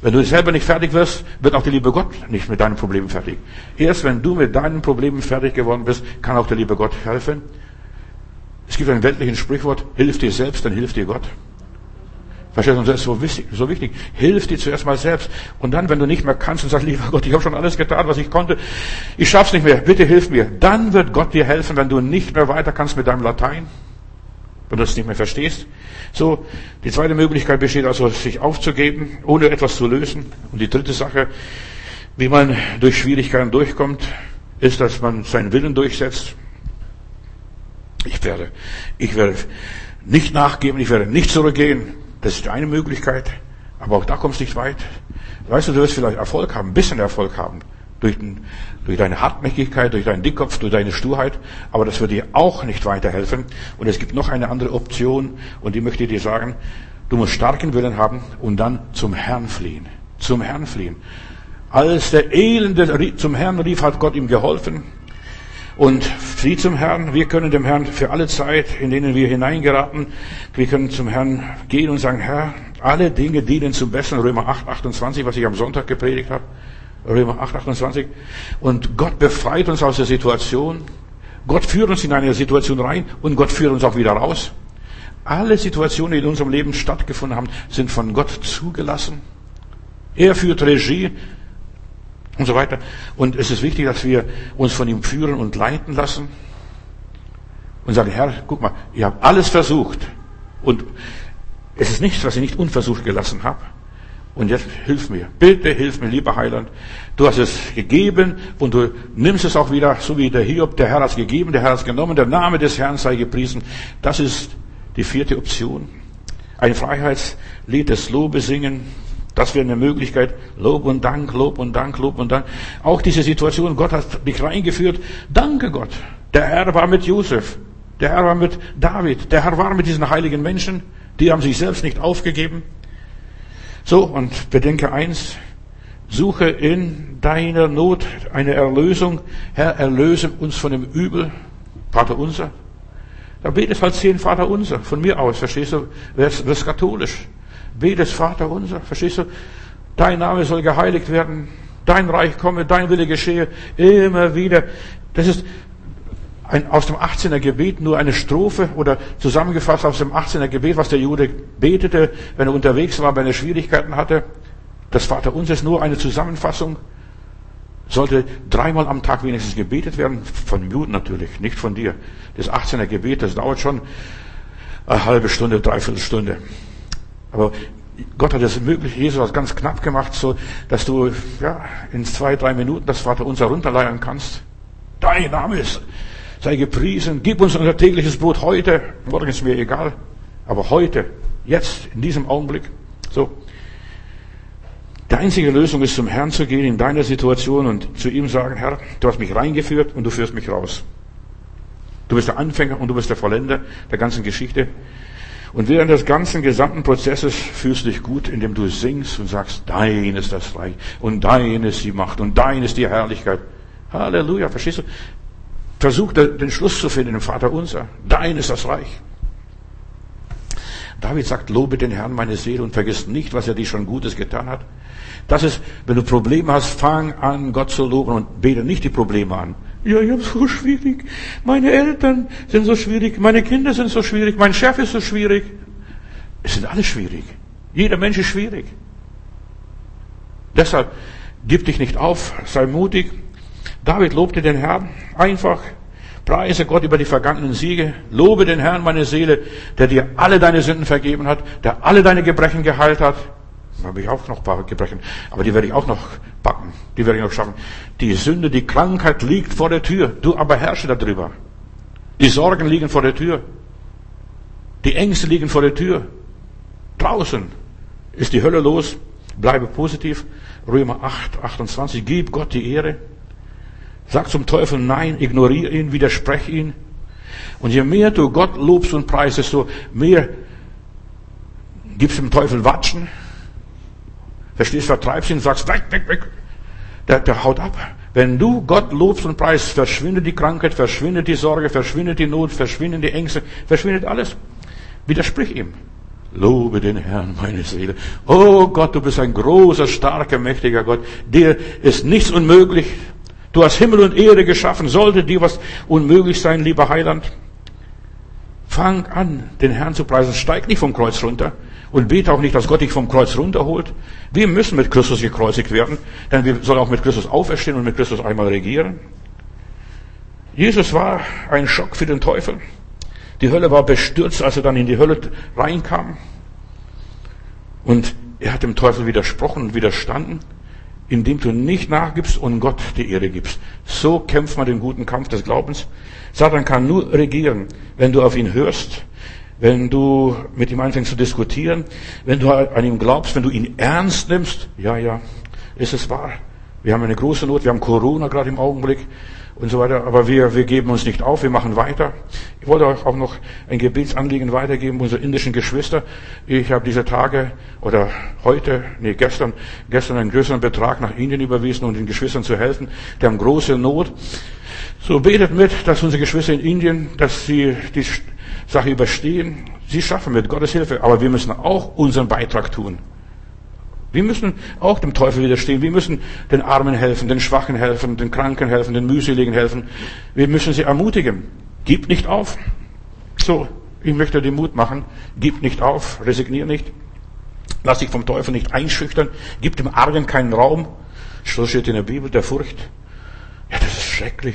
Speaker 1: Wenn du selber nicht fertig wirst, wird auch der liebe Gott nicht mit deinen Problemen fertig. Erst wenn du mit deinen Problemen fertig geworden bist, kann auch der liebe Gott helfen. Es gibt ein weltliches Sprichwort, hilf dir selbst, dann hilft dir Gott. Verstehst du? Das ist so wichtig, so wichtig. Hilf dir zuerst mal selbst. Und dann, wenn du nicht mehr kannst und sagst, lieber Gott, ich habe schon alles getan, was ich konnte, ich schaff's nicht mehr, bitte hilf mir. Dann wird Gott dir helfen, wenn du nicht mehr weiter kannst mit deinem Latein. Wenn du es nicht mehr verstehst. So, die zweite Möglichkeit besteht also, sich aufzugeben, ohne etwas zu lösen. Und die dritte Sache, wie man durch Schwierigkeiten durchkommt, ist, dass man seinen Willen durchsetzt. Ich werde, ich werde nicht nachgeben, ich werde nicht zurückgehen. Das ist eine Möglichkeit, aber auch da kommst du nicht weit. Weißt du, du wirst vielleicht Erfolg haben, ein bisschen Erfolg haben. Durch, den, durch deine Hartnäckigkeit, durch deinen Dickkopf, durch deine Sturheit. Aber das wird dir auch nicht weiterhelfen. Und es gibt noch eine andere Option, und die möchte ich dir sagen. Du musst starken Willen haben und dann zum Herrn fliehen. Zum Herrn fliehen. Als der Elende zum Herrn rief, hat Gott ihm geholfen. Und flieh zum Herrn. Wir können dem Herrn für alle Zeit, in denen wir hineingeraten, wir können zum Herrn gehen und sagen, Herr, alle Dinge dienen zum Besten. Römer 8, 28, was ich am Sonntag gepredigt habe. Römer 8, 28. Und Gott befreit uns aus der Situation. Gott führt uns in eine Situation rein und Gott führt uns auch wieder raus. Alle Situationen, die in unserem Leben stattgefunden haben, sind von Gott zugelassen. Er führt Regie und so weiter. Und es ist wichtig, dass wir uns von ihm führen und leiten lassen und sagen, Herr, guck mal, ich habe alles versucht und es ist nichts, was ich nicht unversucht gelassen habe. Und jetzt hilf mir. Bitte hilf mir, lieber Heiland. Du hast es gegeben und du nimmst es auch wieder, so wie der Hiob. Der Herr hat es gegeben, der Herr hat es genommen. Der Name des Herrn sei gepriesen. Das ist die vierte Option. Ein Freiheitslied des Lobes singen. Das wäre eine Möglichkeit. Lob und Dank, Lob und Dank, Lob und Dank. Auch diese Situation, Gott hat dich reingeführt. Danke Gott. Der Herr war mit Josef. Der Herr war mit David. Der Herr war mit diesen heiligen Menschen. Die haben sich selbst nicht aufgegeben. So, und bedenke eins. Suche in deiner Not eine Erlösung. Herr, erlöse uns von dem Übel. Vater unser. Da betest halt zehn Vater unser. Von mir aus, verstehst du? Wirst, wirst katholisch. Betest Vater unser, verstehst du? Dein Name soll geheiligt werden, dein Reich komme, dein Wille geschehe, immer wieder. Das ist ein, aus dem 18er Gebet nur eine Strophe oder zusammengefasst aus dem 18er Gebet, was der Jude betete, wenn er unterwegs war, wenn er Schwierigkeiten hatte. Das Vater unser ist nur eine Zusammenfassung. Sollte dreimal am Tag wenigstens gebetet werden, von Juden natürlich, nicht von dir. Das 18er Gebet, das dauert schon eine halbe Stunde, dreiviertel Stunde. Aber Gott hat es möglich, Jesus hat ganz knapp gemacht, so dass du ja, in zwei, drei Minuten das Vater unser runterleiern kannst. Dein Name ist, sei gepriesen, gib uns unser tägliches Brot heute, morgen ist mir egal, aber heute, jetzt, in diesem Augenblick, so. Die einzige Lösung ist, zum Herrn zu gehen in deiner Situation und zu ihm sagen, Herr, du hast mich reingeführt und du führst mich raus. Du bist der Anfänger und du bist der Vollender der ganzen Geschichte. Und während des ganzen gesamten Prozesses fühlst du dich gut, indem du singst und sagst, dein ist das Reich und dein ist die Macht und dein ist die Herrlichkeit. Halleluja, verstehst du? Versuch den Schluss zu finden im Vater unser. Dein ist das Reich. David sagt, lobe den Herrn meine Seele und vergiss nicht, was er dir schon Gutes getan hat. Das ist, wenn du Probleme hast, fang an, Gott zu loben und bete nicht die Probleme an. Ja, ich habe so schwierig. Meine Eltern sind so schwierig. Meine Kinder sind so schwierig. Mein Chef ist so schwierig. Es sind alle schwierig. Jeder Mensch ist schwierig. Deshalb Gib dich nicht auf, sei mutig. David lobte den Herrn einfach. Preise Gott über die vergangenen Siege. Lobe den Herrn, meine Seele, der dir alle deine Sünden vergeben hat, der alle deine Gebrechen geheilt hat. Da habe ich auch noch ein paar Gebrechen, aber die werde ich auch noch backen. Die werde ich noch schaffen. Die Sünde, die Krankheit liegt vor der Tür. Du aber herrsche darüber. Die Sorgen liegen vor der Tür. Die Ängste liegen vor der Tür. Draußen ist die Hölle los. Bleibe positiv. Römer 8, 28. Gib Gott die Ehre. Sag zum Teufel nein, ignoriere ihn, widerspreche ihn. Und je mehr du Gott lobst und preist, desto mehr gibst dem Teufel Watschen. Verstehst, vertreibst ihn, sagst weg, weg, weg. Der, der haut ab. Wenn du Gott lobst und preist, verschwindet die Krankheit, verschwindet die Sorge, verschwindet die Not, verschwinden die Ängste, verschwindet alles. Widersprich ihm. Lobe den Herrn, meine Seele. Oh Gott, du bist ein großer, starker, mächtiger Gott. Dir ist nichts unmöglich. Du hast Himmel und Erde geschaffen. Sollte dir was unmöglich sein, lieber Heiland? Fang an, den Herrn zu preisen. Steig nicht vom Kreuz runter und bete auch nicht, dass Gott dich vom Kreuz runterholt. Wir müssen mit Christus gekreuzigt werden, denn wir sollen auch mit Christus auferstehen und mit Christus einmal regieren. Jesus war ein Schock für den Teufel. Die Hölle war bestürzt, als er dann in die Hölle reinkam. Und er hat dem Teufel widersprochen und widerstanden, indem du nicht nachgibst und Gott die Ehre gibst. So kämpft man den guten Kampf des Glaubens. Satan kann nur regieren, wenn du auf ihn hörst, wenn du mit ihm anfängst zu diskutieren, wenn du an ihm glaubst, wenn du ihn ernst nimmst. Ja, ja, ist es wahr. Wir haben eine große Not, wir haben Corona gerade im Augenblick und so weiter. Aber wir, wir geben uns nicht auf, wir machen weiter. Ich wollte euch auch noch ein Gebetsanliegen weitergeben, unsere indischen Geschwister. Ich habe diese Tage oder heute, nee, gestern, gestern einen größeren Betrag nach Indien überwiesen, um den Geschwistern zu helfen. Die haben große Not. So betet mit, dass unsere Geschwister in Indien, dass sie die Sache überstehen. Sie schaffen mit Gottes Hilfe. Aber wir müssen auch unseren Beitrag tun. Wir müssen auch dem Teufel widerstehen. Wir müssen den Armen helfen, den Schwachen helfen, den Kranken helfen, den Mühseligen helfen. Wir müssen sie ermutigen. Gib nicht auf. So, ich möchte dir Mut machen. Gib nicht auf, resignier nicht. Lass dich vom Teufel nicht einschüchtern. Gib dem Argen keinen Raum. So steht in der Bibel der Furcht. Ja, das ist schrecklich.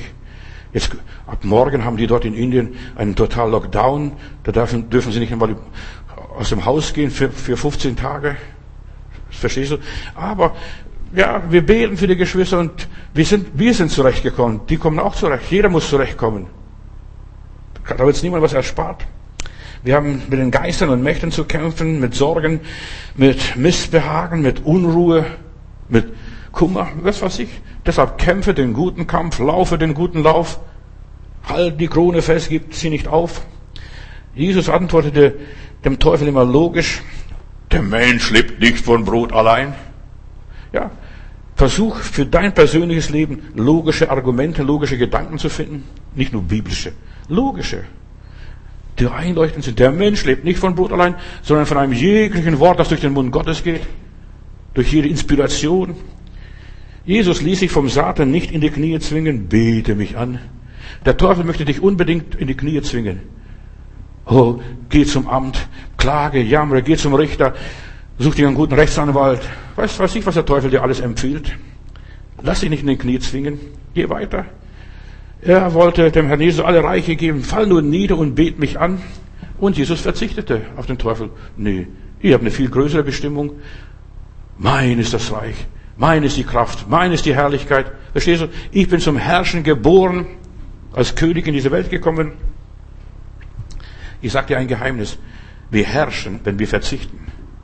Speaker 1: Jetzt, ab morgen haben die dort in Indien einen Total Lockdown. Da dürfen, dürfen sie nicht einmal aus dem Haus gehen für, für 15 Tage. Verstehst du? Aber ja, wir beten für die Geschwister und wir sind, wir sind zurechtgekommen. Die kommen auch zurecht. Jeder muss zurechtkommen. Da wird niemand was erspart. Wir haben mit den Geistern und Mächten zu kämpfen, mit Sorgen, mit Missbehagen, mit Unruhe, mit Kummer, was weiß ich. Deshalb kämpfe den guten Kampf, laufe den guten Lauf, halt die Krone fest, gib sie nicht auf. Jesus antwortete dem Teufel immer logisch, der Mensch lebt nicht von Brot allein. Ja, versuch für dein persönliches Leben logische Argumente, logische Gedanken zu finden. Nicht nur biblische, logische. Die einleuchtend sind. Der Mensch lebt nicht von Brot allein, sondern von einem jeglichen Wort, das durch den Mund Gottes geht. Durch jede Inspiration. Jesus ließ sich vom Satan nicht in die Knie zwingen. Bete mich an. Der Teufel möchte dich unbedingt in die Knie zwingen. Oh, geh zum Amt, klage, jammere, geh zum Richter, such dir einen guten Rechtsanwalt. Weißt, weiß ich, was der Teufel dir alles empfiehlt? Lass dich nicht in den Knie zwingen. Geh weiter. Er wollte dem Herrn Jesus alle Reiche geben. Fall nur nieder und bet mich an. Und Jesus verzichtete auf den Teufel. Nee, ich habe eine viel größere Bestimmung. Mein ist das Reich. Mein ist die Kraft. Mein ist die Herrlichkeit. Verstehst du? Ich bin zum Herrschen geboren, als König in diese Welt gekommen. Ich sage dir ein Geheimnis. Wir herrschen, wenn wir verzichten.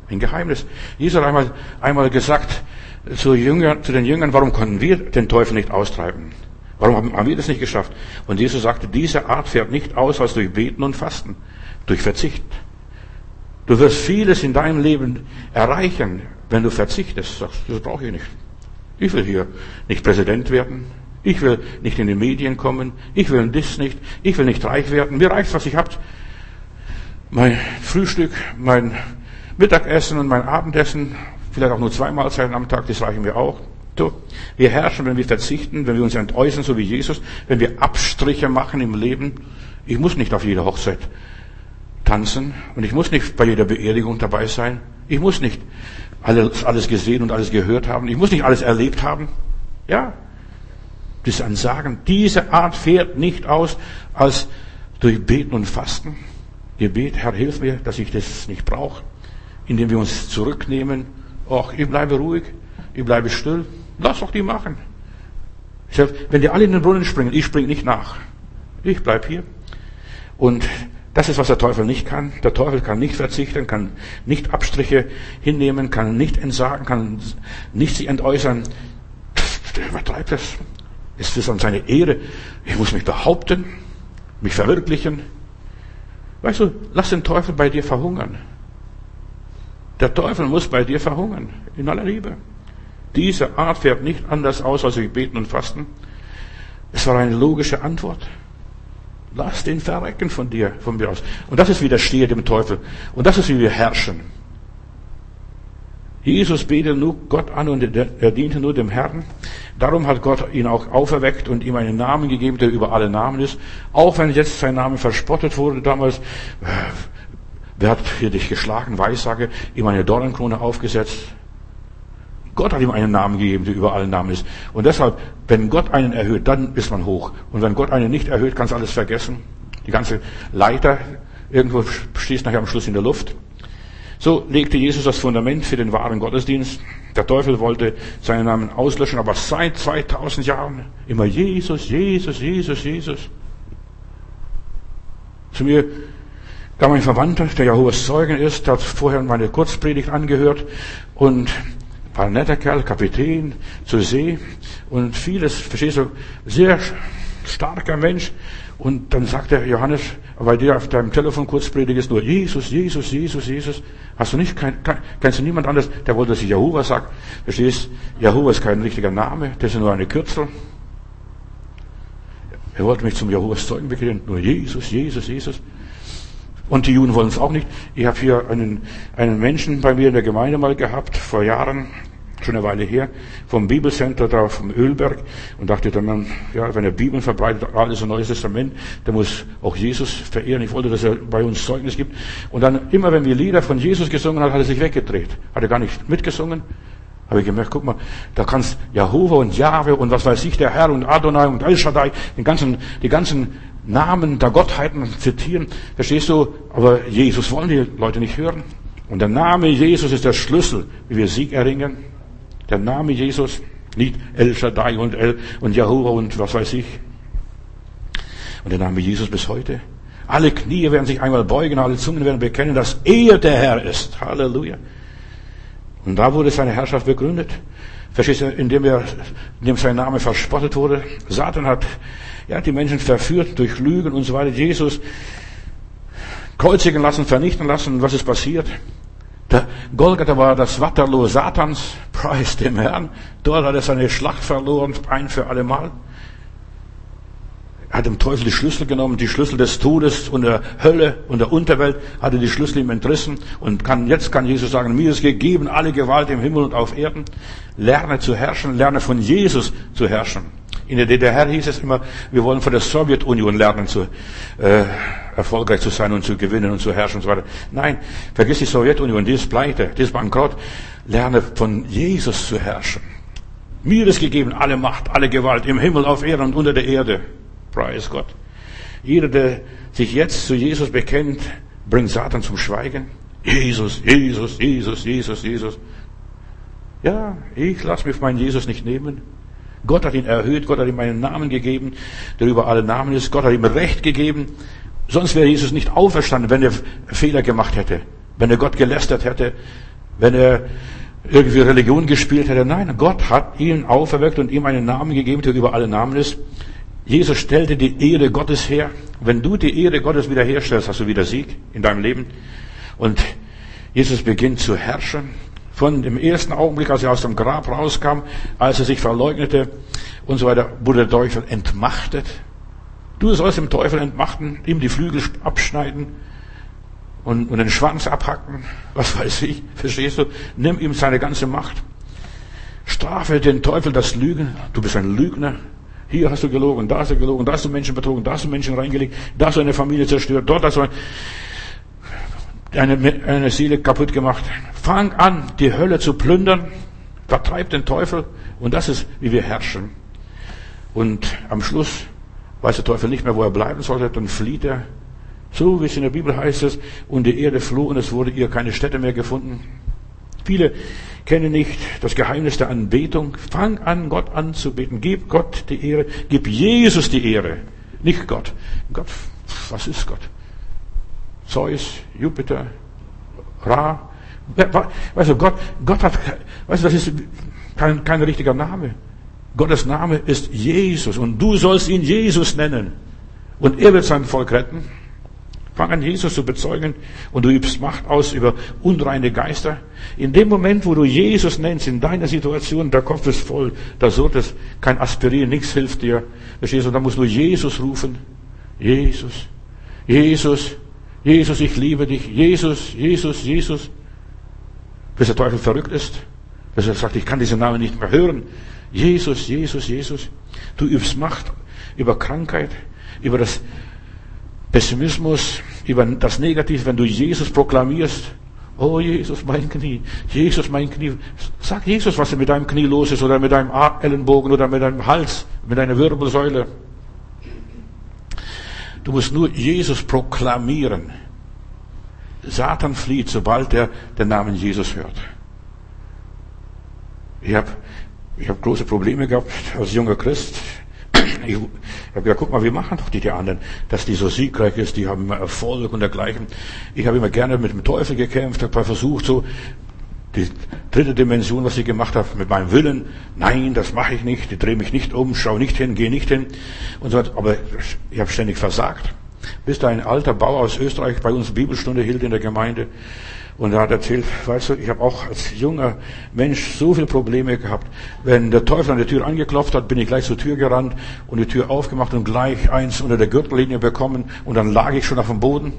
Speaker 1: Ein Geheimnis. Jesus hat einmal, einmal gesagt zu, Jüngern, zu den Jüngern, warum konnten wir den Teufel nicht austreiben? Warum haben, haben wir das nicht geschafft? Und Jesus sagte, diese Art fährt nicht aus als durch Beten und Fasten, durch Verzicht. Du wirst vieles in deinem Leben erreichen, wenn du verzichtest. Sagst, das brauche ich nicht. Ich will hier nicht Präsident werden. Ich will nicht in die Medien kommen. Ich will das nicht. Ich will nicht reich werden. Mir reicht, was ich habe mein Frühstück, mein Mittagessen und mein Abendessen, vielleicht auch nur zwei Mahlzeiten am Tag, das reichen mir auch. So, wir herrschen, wenn wir verzichten, wenn wir uns entäußern, so wie Jesus, wenn wir Abstriche machen im Leben. Ich muss nicht auf jeder Hochzeit tanzen und ich muss nicht bei jeder Beerdigung dabei sein. Ich muss nicht alles, alles gesehen und alles gehört haben. Ich muss nicht alles erlebt haben. Ja. Das ist Sagen. Diese Art fährt nicht aus als durch Beten und Fasten. Gebet, Herr, hilf mir, dass ich das nicht brauche. Indem wir uns zurücknehmen. Ach, ich bleibe ruhig. Ich bleibe still. Lass doch die machen. Wenn die alle in den Brunnen springen, ich spring nicht nach. Ich bleib hier. Und das ist, was der Teufel nicht kann. Der Teufel kann nicht verzichten, kann nicht Abstriche hinnehmen, kann nicht entsagen, kann nicht sich entäußern. Der übertreibt es. Es ist an seine Ehre. Ich muss mich behaupten, mich verwirklichen. Weißt du, lass den Teufel bei dir verhungern. Der Teufel muss bei dir verhungern. In aller Liebe. Diese Art fährt nicht anders aus, als wir beten und fasten. Es war eine logische Antwort. Lass den verrecken von dir, von mir aus. Und das ist Widerstehe dem Teufel. Und das ist, wie wir herrschen. Jesus betet nur Gott an und er diente nur dem Herrn. Darum hat Gott ihn auch auferweckt und ihm einen Namen gegeben, der über alle Namen ist. Auch wenn jetzt sein Name verspottet wurde damals. Äh, wer hat hier dich geschlagen? Weissage, ihm eine Dornenkrone aufgesetzt. Gott hat ihm einen Namen gegeben, der über allen Namen ist. Und deshalb, wenn Gott einen erhöht, dann ist man hoch. Und wenn Gott einen nicht erhöht, kannst du alles vergessen. Die ganze Leiter, irgendwo stehst nachher am Schluss in der Luft. So legte Jesus das Fundament für den wahren Gottesdienst. Der Teufel wollte seinen Namen auslöschen, aber seit 2000 Jahren immer Jesus, Jesus, Jesus, Jesus. Zu mir kam ein Verwandter, der Jehovas Zeugen ist, der hat vorher meine Kurzpredigt angehört und war ein netter Kerl, Kapitän zur See und vieles, verstehst du, sehr starker Mensch. Und dann sagt der Johannes, weil dir auf deinem Telefon kurz predigst, nur Jesus, Jesus, Jesus, Jesus. Hast du nicht, kein, kennst du niemand anderes, der wollte, dass ich Jehova sag. Verstehst? Jehova ist kein richtiger Name, das ist nur eine Kürzel. Er wollte mich zum Jehovas Zeugen bekehren, nur Jesus, Jesus, Jesus. Und die Juden wollen es auch nicht. Ich habe hier einen, einen Menschen bei mir in der Gemeinde mal gehabt, vor Jahren, schon eine Weile her, vom Bibelcenter da vom Ölberg und dachte dann, ja, wenn er Bibeln verbreitet, alles ein Neues Testament, der muss auch Jesus verehren. Ich wollte, dass er bei uns Zeugnis gibt. Und dann, immer wenn wir Lieder von Jesus gesungen haben, hat er sich weggedreht. Hat er gar nicht mitgesungen. Habe ich gemerkt, guck mal, da kannst Jahova und Jahwe und was weiß ich, der Herr und Adonai und El Shaddai, den ganzen, die ganzen Namen der Gottheiten zitieren. Verstehst du? Aber Jesus wollen die Leute nicht hören. Und der Name Jesus ist der Schlüssel, wie wir Sieg erringen. Der Name Jesus, nicht El Shaddai und El und Jehovah und was weiß ich. Und der Name Jesus bis heute. Alle Knie werden sich einmal beugen, alle Zungen werden bekennen, dass er der Herr ist. Halleluja. Und da wurde seine Herrschaft begründet. Verstehst du, indem er, indem sein Name verspottet wurde. Satan hat er hat die Menschen verführt durch Lügen und so weiter. Jesus kreuzigen lassen, vernichten lassen. Was ist passiert? Der Golgatha war das Waterloo Satans. Preis dem Herrn. Dort hat er seine Schlacht verloren, ein für alle Mal. Er hat dem Teufel die Schlüssel genommen, die Schlüssel des Todes und der Hölle und der Unterwelt, hat er die Schlüssel ihm entrissen und kann, jetzt kann Jesus sagen, mir ist gegeben alle Gewalt im Himmel und auf Erden. Lerne zu herrschen, lerne von Jesus zu herrschen. In der DDR hieß es immer, wir wollen von der Sowjetunion lernen, zu, äh, erfolgreich zu sein und zu gewinnen und zu herrschen und so weiter. Nein, vergiss die Sowjetunion, die ist pleite, die ist bankrott. Lerne von Jesus zu herrschen. Mir ist gegeben alle Macht, alle Gewalt im Himmel, auf Erden und unter der Erde. Preis Gott. Jeder, der sich jetzt zu Jesus bekennt, bringt Satan zum Schweigen. Jesus, Jesus, Jesus, Jesus, Jesus. Ja, ich lasse mich meinen Jesus nicht nehmen. Gott hat ihn erhöht, Gott hat ihm einen Namen gegeben, der über alle Namen ist. Gott hat ihm Recht gegeben. Sonst wäre Jesus nicht auferstanden, wenn er Fehler gemacht hätte, wenn er Gott gelästert hätte, wenn er irgendwie Religion gespielt hätte. Nein, Gott hat ihn auferweckt und ihm einen Namen gegeben, der über alle Namen ist. Jesus stellte die Ehre Gottes her. Wenn du die Ehre Gottes wiederherstellst, hast du wieder Sieg in deinem Leben. Und Jesus beginnt zu herrschen. Von dem ersten Augenblick, als er aus dem Grab rauskam, als er sich verleugnete und so weiter, wurde der Teufel entmachtet. Du sollst dem Teufel entmachten, ihm die Flügel abschneiden und, und den Schwanz abhacken. Was weiß ich, verstehst du? Nimm ihm seine ganze Macht. Strafe den Teufel das Lügen. Du bist ein Lügner. Hier hast du gelogen, da hast du gelogen, da hast du Menschen betrogen, da hast du Menschen reingelegt, da hast du eine Familie zerstört, dort hast du. Eine, eine Seele kaputt gemacht. Fang an, die Hölle zu plündern. Vertreib den Teufel. Und das ist, wie wir herrschen. Und am Schluss weiß der Teufel nicht mehr, wo er bleiben sollte, dann flieht er. So wie es in der Bibel heißt es, und die Erde floh und es wurde ihr keine Stätte mehr gefunden. Viele kennen nicht das Geheimnis der Anbetung. Fang an, Gott anzubeten. Gib Gott die Ehre. Gib Jesus die Ehre. Nicht Gott. Gott, was ist Gott? Zeus, Jupiter, Ra. Weißt du, Gott, Gott hat, weißt du, das ist kein, kein richtiger Name. Gottes Name ist Jesus und du sollst ihn Jesus nennen. Und er wird sein Volk retten. Fang an, Jesus zu bezeugen und du übst Macht aus über unreine Geister. In dem Moment, wo du Jesus nennst, in deiner Situation, der Kopf ist voll, da sollte es kein Aspirin, nichts hilft dir. Verstehst du? Da musst du Jesus rufen. Jesus, Jesus, Jesus, ich liebe dich. Jesus, Jesus, Jesus. Bis der Teufel verrückt ist. Bis er sagt, ich kann diesen Namen nicht mehr hören. Jesus, Jesus, Jesus. Du übst Macht über Krankheit, über das Pessimismus, über das Negative, wenn du Jesus proklamierst. Oh Jesus, mein Knie. Jesus, mein Knie. Sag Jesus, was mit deinem Knie los ist oder mit deinem Ellenbogen oder mit deinem Hals, mit deiner Wirbelsäule. Du musst nur Jesus proklamieren. Satan flieht, sobald er den Namen Jesus hört. Ich habe ich hab große Probleme gehabt als junger Christ. Ich habe gesagt, guck mal, wir machen doch die, die anderen, dass die so siegreich ist, die haben Erfolg und dergleichen. Ich habe immer gerne mit dem Teufel gekämpft, habe versucht, so die dritte Dimension, was ich gemacht habe, mit meinem Willen, nein, das mache ich nicht, ich drehe mich nicht um, schaue nicht hin, gehe nicht hin und so weiter. Aber ich habe ständig versagt. Bis da ein alter Bauer aus Österreich bei uns Bibelstunde hielt in der Gemeinde und er hat erzählt, weißt du, ich habe auch als junger Mensch so viele Probleme gehabt. Wenn der Teufel an der Tür angeklopft hat, bin ich gleich zur Tür gerannt und die Tür aufgemacht und gleich eins unter der Gürtellinie bekommen und dann lag ich schon auf dem Boden.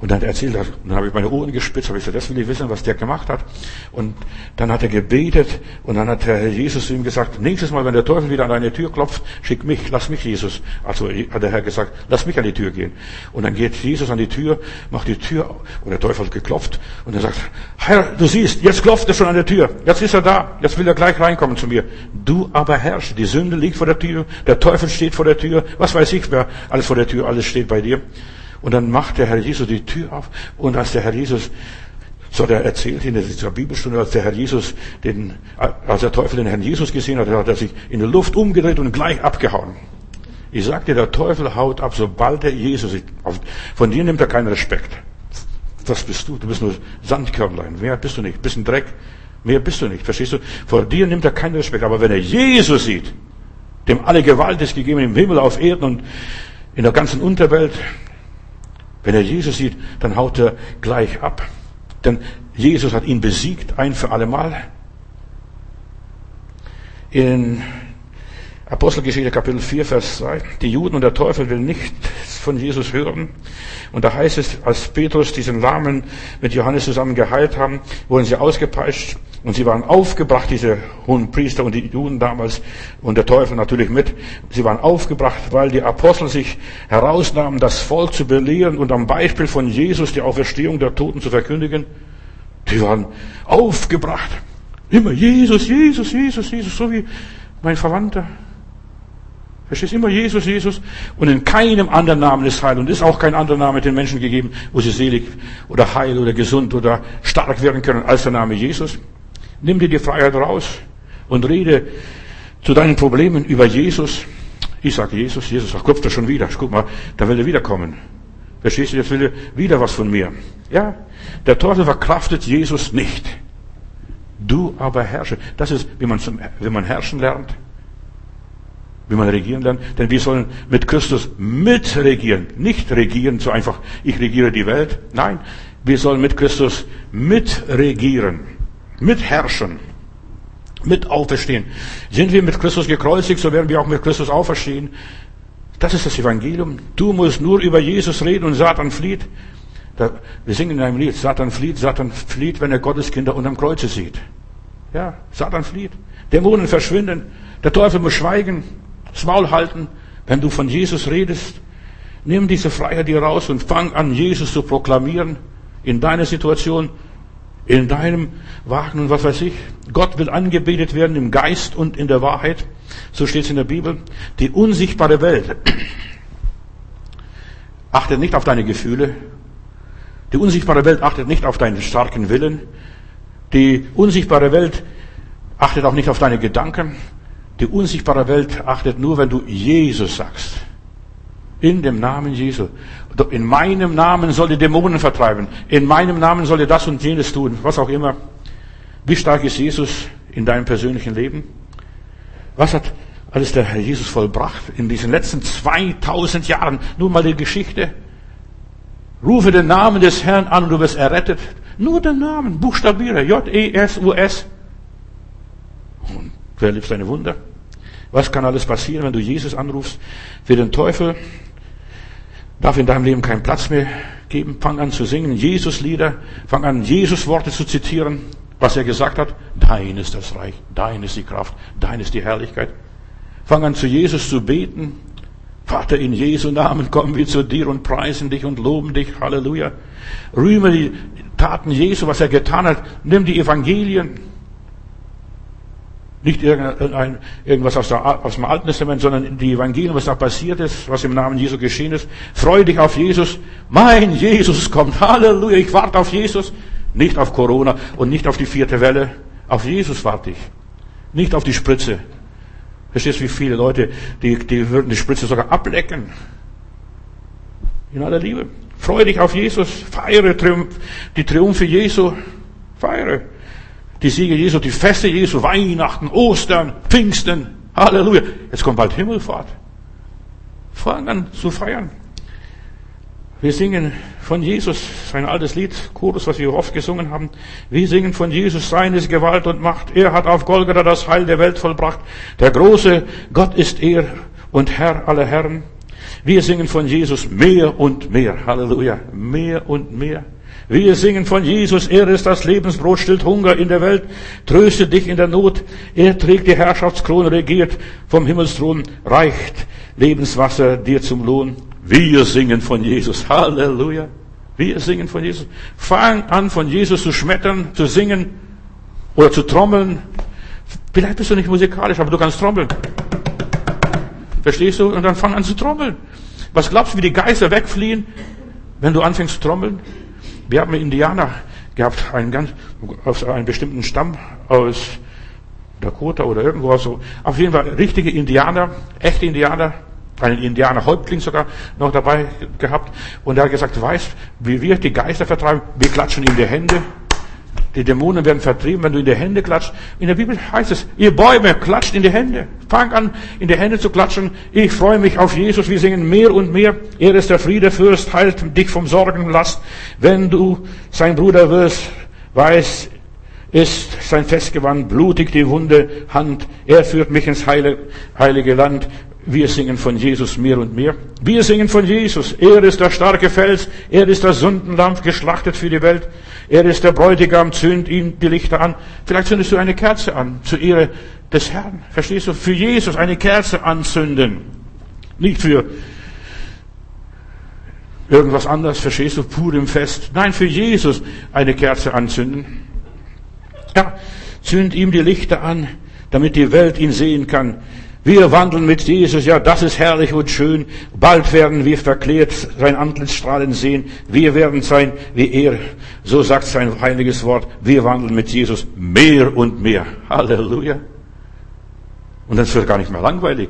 Speaker 1: Und dann erzählt er, und dann habe ich meine Ohren gespitzt, habe ich gesagt, das will ich wissen, was der gemacht hat. Und dann hat er gebetet und dann hat der Herr Jesus zu ihm gesagt, nächstes Mal, wenn der Teufel wieder an deine Tür klopft, schick mich, lass mich Jesus. Also hat der Herr gesagt, lass mich an die Tür gehen. Und dann geht Jesus an die Tür, macht die Tür und der Teufel hat geklopft und er sagt, Herr, du siehst, jetzt klopft er schon an der Tür, jetzt ist er da, jetzt will er gleich reinkommen zu mir. Du aber herrsch, die Sünde liegt vor der Tür, der Teufel steht vor der Tür, was weiß ich, wer alles vor der Tür, alles steht bei dir. Und dann macht der Herr Jesus die Tür auf und als der Herr Jesus so der erzählt in dieser Bibelstunde, als der Herr Jesus den, als der Teufel den Herrn Jesus gesehen hat, hat er sich in der Luft umgedreht und gleich abgehauen. Ich sagte, der Teufel haut ab, sobald er Jesus sieht. Von dir nimmt er keinen Respekt. Was bist du? Du bist nur Sandkörnlein. Mehr bist du nicht. Bist ein Dreck. Mehr bist du nicht. Verstehst du? Vor dir nimmt er keinen Respekt. Aber wenn er Jesus sieht, dem alle Gewalt ist gegeben im Himmel, auf Erden und in der ganzen Unterwelt, wenn er Jesus sieht, dann haut er gleich ab. Denn Jesus hat ihn besiegt, ein für allemal. In Apostelgeschichte Kapitel 4, Vers 2. Die Juden und der Teufel will nicht von Jesus hören. Und da heißt es, als Petrus diesen Lahmen mit Johannes zusammen geheilt haben, wurden sie ausgepeitscht und sie waren aufgebracht, diese hohen Priester und die Juden damals und der Teufel natürlich mit. Sie waren aufgebracht, weil die Apostel sich herausnahmen, das Volk zu belehren und am Beispiel von Jesus die Auferstehung der Toten zu verkündigen. Die waren aufgebracht. Immer Jesus, Jesus, Jesus, Jesus, so wie mein Verwandter. Verstehst immer Jesus, Jesus. Und in keinem anderen Namen ist Heil. Und ist auch kein anderer Name den Menschen gegeben, wo sie selig oder heil oder gesund oder stark werden können als der Name Jesus. Nimm dir die Freiheit raus und rede zu deinen Problemen über Jesus. Ich sage Jesus, Jesus sagt, klopft er schon wieder. Guck mal, da will er wiederkommen. Verstehst du, jetzt will er wieder was von mir. Ja, der Teufel verkraftet Jesus nicht. Du aber herrsche. Das ist, wie man, zum, wie man herrschen lernt. Wie man regieren lernt. Denn wir sollen mit Christus mitregieren. Nicht regieren, so einfach, ich regiere die Welt. Nein, wir sollen mit Christus mitregieren mitherrschen, mit auferstehen. Sind wir mit Christus gekreuzigt, so werden wir auch mit Christus auferstehen. Das ist das Evangelium. Du musst nur über Jesus reden und Satan flieht. Wir singen in einem Lied, Satan flieht, Satan flieht, wenn er Gottes Kinder unterm Kreuze sieht. Ja, Satan flieht. Dämonen verschwinden. Der Teufel muss schweigen, das Maul halten. Wenn du von Jesus redest, nimm diese Freiheit dir raus und fang an, Jesus zu proklamieren. in deiner Situation, in deinem Wagen und was weiß ich. Gott will angebetet werden im Geist und in der Wahrheit. So steht es in der Bibel. Die unsichtbare Welt achtet nicht auf deine Gefühle. Die unsichtbare Welt achtet nicht auf deinen starken Willen. Die unsichtbare Welt achtet auch nicht auf deine Gedanken. Die unsichtbare Welt achtet nur, wenn du Jesus sagst. In dem Namen Jesu. In meinem Namen soll die Dämonen vertreiben. In meinem Namen soll ihr das und jenes tun. Was auch immer. Wie stark ist Jesus in deinem persönlichen Leben? Was hat alles der Herr Jesus vollbracht in diesen letzten 2000 Jahren? Nur mal die Geschichte. Rufe den Namen des Herrn an und du wirst errettet. Nur den Namen. Buchstabiere. J-E-S-U-S. Und wer liebt seine Wunder? Was kann alles passieren, wenn du Jesus anrufst? Für den Teufel darf in deinem Leben keinen Platz mehr geben. Fang an zu singen, Jesus-Lieder. Fang an, Jesus-Worte zu zitieren. Was er gesagt hat. Dein ist das Reich. Dein ist die Kraft. Dein ist die Herrlichkeit. Fang an, zu Jesus zu beten. Vater, in Jesu Namen kommen wir zu dir und preisen dich und loben dich. Halleluja. Rühme die Taten Jesu, was er getan hat. Nimm die Evangelien nicht irgendein, irgendwas aus, der, aus dem Alten Testament, sondern die Evangelien, was da passiert ist, was im Namen Jesu geschehen ist. Freu dich auf Jesus. Mein Jesus kommt. Halleluja. Ich warte auf Jesus. Nicht auf Corona und nicht auf die vierte Welle. Auf Jesus warte ich. Nicht auf die Spritze. Verstehst du, wie viele Leute, die, die würden die Spritze sogar ablecken. In aller Liebe. Freu dich auf Jesus. Feiere Triumph, die Triumphe Jesu. Feiere die Siege Jesu, die Feste Jesu, Weihnachten, Ostern, Pfingsten. Halleluja. Jetzt kommt bald Himmelfahrt. Fang an zu feiern. Wir singen von Jesus, sein altes Lied, Chorus, was wir oft gesungen haben. Wir singen von Jesus, seines Gewalt und Macht. Er hat auf Golgatha das Heil der Welt vollbracht. Der große Gott ist er und Herr aller Herren. Wir singen von Jesus mehr und mehr. Halleluja. Mehr und mehr. Wir singen von Jesus, er ist das Lebensbrot, stillt Hunger in der Welt, tröstet dich in der Not, er trägt die Herrschaftskrone, regiert vom Himmelsthron, reicht Lebenswasser dir zum Lohn. Wir singen von Jesus, Halleluja. Wir singen von Jesus. Fang an, von Jesus zu schmettern, zu singen oder zu trommeln. Vielleicht bist du nicht musikalisch, aber du kannst trommeln. Verstehst du? Und dann fang an zu trommeln. Was glaubst du, wie die Geister wegfliehen, wenn du anfängst zu trommeln? Wir haben Indianer gehabt, einen ganz, aus einem bestimmten Stamm aus Dakota oder irgendwo so. Auf jeden Fall richtige Indianer, echte Indianer, einen Indianerhäuptling sogar noch dabei gehabt. Und er hat gesagt, weißt, wie wir die Geister vertreiben, wir klatschen in die Hände die Dämonen werden vertrieben, wenn du in die Hände klatscht. In der Bibel heißt es, ihr Bäume, klatscht in die Hände. Fang an, in die Hände zu klatschen. Ich freue mich auf Jesus. Wir singen mehr und mehr. Er ist der Friedefürst, heilt dich vom Sorgenlast. Wenn du sein Bruder wirst, weiß, ist sein Festgewand, blutig die wunde Hand. Er führt mich ins heilige Land. Wir singen von Jesus mehr und mehr. Wir singen von Jesus. Er ist der starke Fels. Er ist der Sündenlampf, geschlachtet für die Welt. Er ist der Bräutigam, zünd ihm die Lichter an. Vielleicht zündest du eine Kerze an, zur Ehre des Herrn. Verstehst du? Für Jesus eine Kerze anzünden. Nicht für irgendwas anderes, verstehst du? Pur im Fest. Nein, für Jesus eine Kerze anzünden. Ja, zünd ihm die Lichter an, damit die Welt ihn sehen kann. Wir wandeln mit Jesus, ja, das ist herrlich und schön. Bald werden wir verklärt sein Antlitz strahlen sehen. Wir werden sein wie er. So sagt sein heiliges Wort. Wir wandeln mit Jesus mehr und mehr. Halleluja. Und dann wird gar nicht mehr langweilig.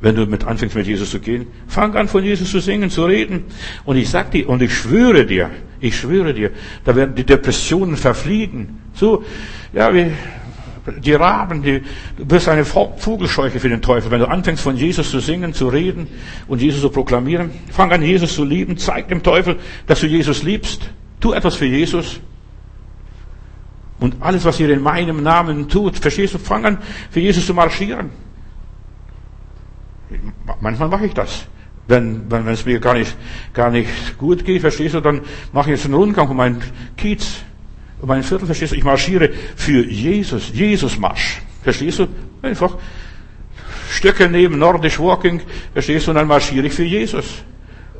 Speaker 1: Wenn du mit anfängst mit Jesus zu gehen, fang an von Jesus zu singen, zu reden. Und ich sag dir, und ich schwöre dir, ich schwöre dir, da werden die Depressionen verfliegen. So, ja, wie, die Raben, die, du bist eine Vogelscheuche für den Teufel. Wenn du anfängst von Jesus zu singen, zu reden und Jesus zu proklamieren, fang an Jesus zu lieben, zeig dem Teufel, dass du Jesus liebst. Tu etwas für Jesus. Und alles, was ihr in meinem Namen tut, verstehst du, fang an, für Jesus zu marschieren. Manchmal mache ich das. Wenn, wenn, wenn es mir gar nicht, gar nicht gut geht, verstehst du, dann mache ich jetzt einen Rundgang um meinen Kiez und mein Viertel, verstehst du, ich marschiere für Jesus, Jesus-Marsch. Verstehst du? Einfach Stöcke nehmen, Nordisch Walking, verstehst du, und dann marschiere ich für Jesus.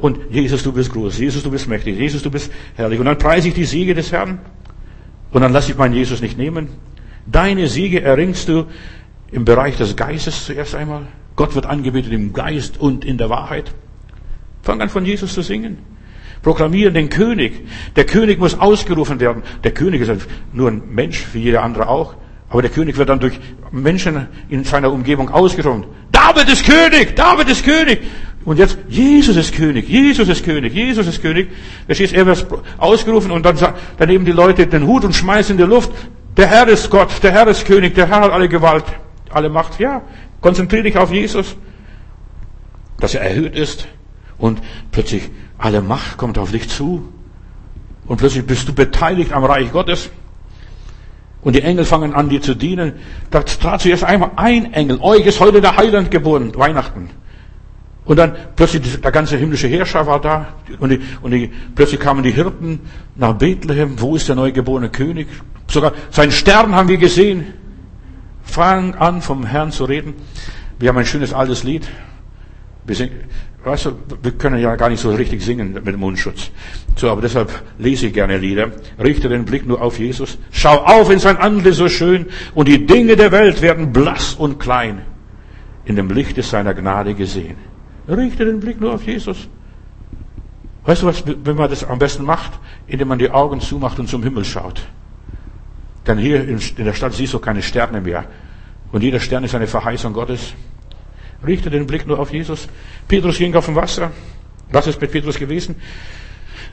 Speaker 1: Und Jesus, du bist groß. Jesus, du bist mächtig. Jesus, du bist herrlich. Und dann preise ich die Siege des Herrn. Und dann lasse ich meinen Jesus nicht nehmen. Deine Siege erringst du im Bereich des Geistes zuerst einmal. Gott wird angebetet im Geist und in der Wahrheit. Fang an von Jesus zu singen. Proklamieren den König. Der König muss ausgerufen werden. Der König ist nur ein Mensch, wie jeder andere auch. Aber der König wird dann durch Menschen in seiner Umgebung ausgerufen. David ist König! David ist König! Und jetzt, Jesus ist König, Jesus ist König, Jesus ist König. Verstehst, er wird ausgerufen und dann, dann nehmen die Leute den Hut und schmeißen in die Luft. Der Herr ist Gott, der Herr ist König, der Herr hat alle Gewalt, alle Macht. Ja, konzentriere dich auf Jesus, dass er erhöht ist und plötzlich alle Macht kommt auf dich zu und plötzlich bist du beteiligt am Reich Gottes. Und die Engel fangen an, dir zu dienen. Da trat zuerst einmal ein Engel. Euch ist heute der Heiland geboren. Weihnachten. Und dann plötzlich der ganze himmlische Herrscher war da und, die, und die, plötzlich kamen die Hirten nach Bethlehem. Wo ist der neugeborene König? Sogar seinen Stern haben wir gesehen. Fang an, vom Herrn zu reden. Wir haben ein schönes altes Lied. Weißt du, wir können ja gar nicht so richtig singen mit Mundschutz. So, aber deshalb lese ich gerne Lieder. Richte den Blick nur auf Jesus. Schau auf in sein Antlitz so schön und die Dinge der Welt werden blass und klein in dem Licht seiner Gnade gesehen. Richte den Blick nur auf Jesus. Weißt du was, wenn man das am besten macht? Indem man die Augen zumacht und zum Himmel schaut. Denn hier in der Stadt siehst du keine Sterne mehr. Und jeder Stern ist eine Verheißung Gottes. Richte den Blick nur auf Jesus. Petrus ging auf dem Wasser. Was ist mit Petrus gewesen?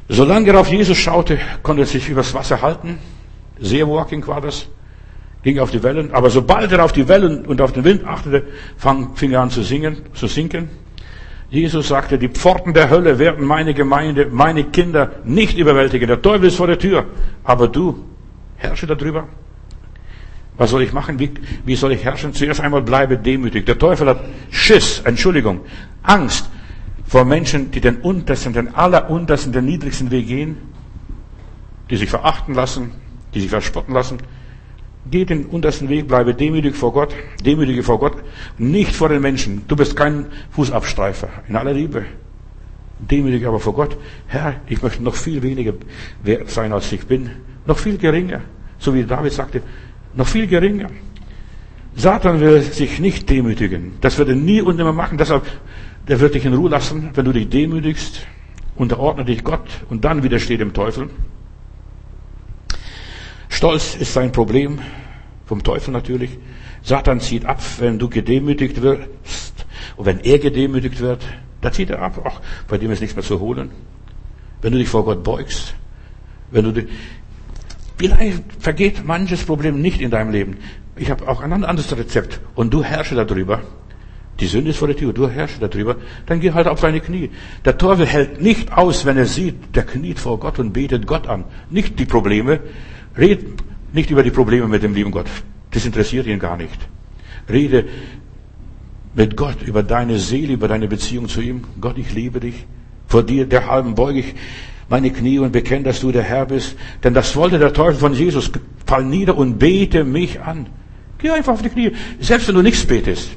Speaker 1: Solange er auf Jesus schaute, konnte er sich übers Wasser halten. Sehr walking war das. Ging auf die Wellen. Aber sobald er auf die Wellen und auf den Wind achtete, fing er an zu singen, zu sinken. Jesus sagte, die Pforten der Hölle werden meine Gemeinde, meine Kinder nicht überwältigen. Der Teufel ist vor der Tür. Aber du, herrsche darüber. Was soll ich machen? Wie, wie soll ich herrschen? Zuerst einmal bleibe demütig. Der Teufel hat Schiss, Entschuldigung, Angst vor Menschen, die den untersten, den alleruntersten, den niedrigsten Weg gehen, die sich verachten lassen, die sich verspotten lassen. Geh den untersten Weg, bleibe demütig vor Gott, demütige vor Gott, nicht vor den Menschen. Du bist kein Fußabstreifer, in aller Liebe. Demütig aber vor Gott. Herr, ich möchte noch viel weniger wert sein, als ich bin. Noch viel geringer. So wie David sagte, noch viel geringer. Satan will sich nicht demütigen. Das wird er nie und nimmer machen. Deshalb, der wird dich in Ruhe lassen, wenn du dich demütigst, unterordne dich Gott und dann widersteht dem Teufel. Stolz ist sein Problem, vom Teufel natürlich. Satan zieht ab, wenn du gedemütigt wirst. Und wenn er gedemütigt wird, da zieht er ab. Ach, bei dem ist nichts mehr zu holen. Wenn du dich vor Gott beugst, wenn du dich, vielleicht vergeht manches Problem nicht in deinem Leben. Ich habe auch ein anderes Rezept. Und du herrsche darüber. Die Sünde ist vor der Tür, du herrsche darüber. Dann geh halt auf seine Knie. Der Teufel hält nicht aus, wenn er sieht, der kniet vor Gott und betet Gott an. Nicht die Probleme, Red nicht über die Probleme mit dem lieben Gott. Das interessiert ihn gar nicht. Rede mit Gott über deine Seele, über deine Beziehung zu ihm. Gott, ich liebe dich. Vor dir, der halben beuge ich meine Knie und bekenne, dass du der Herr bist. Denn das wollte der Teufel von Jesus. Fall nieder und bete mich an. Geh einfach auf die Knie. Selbst wenn du nichts betest.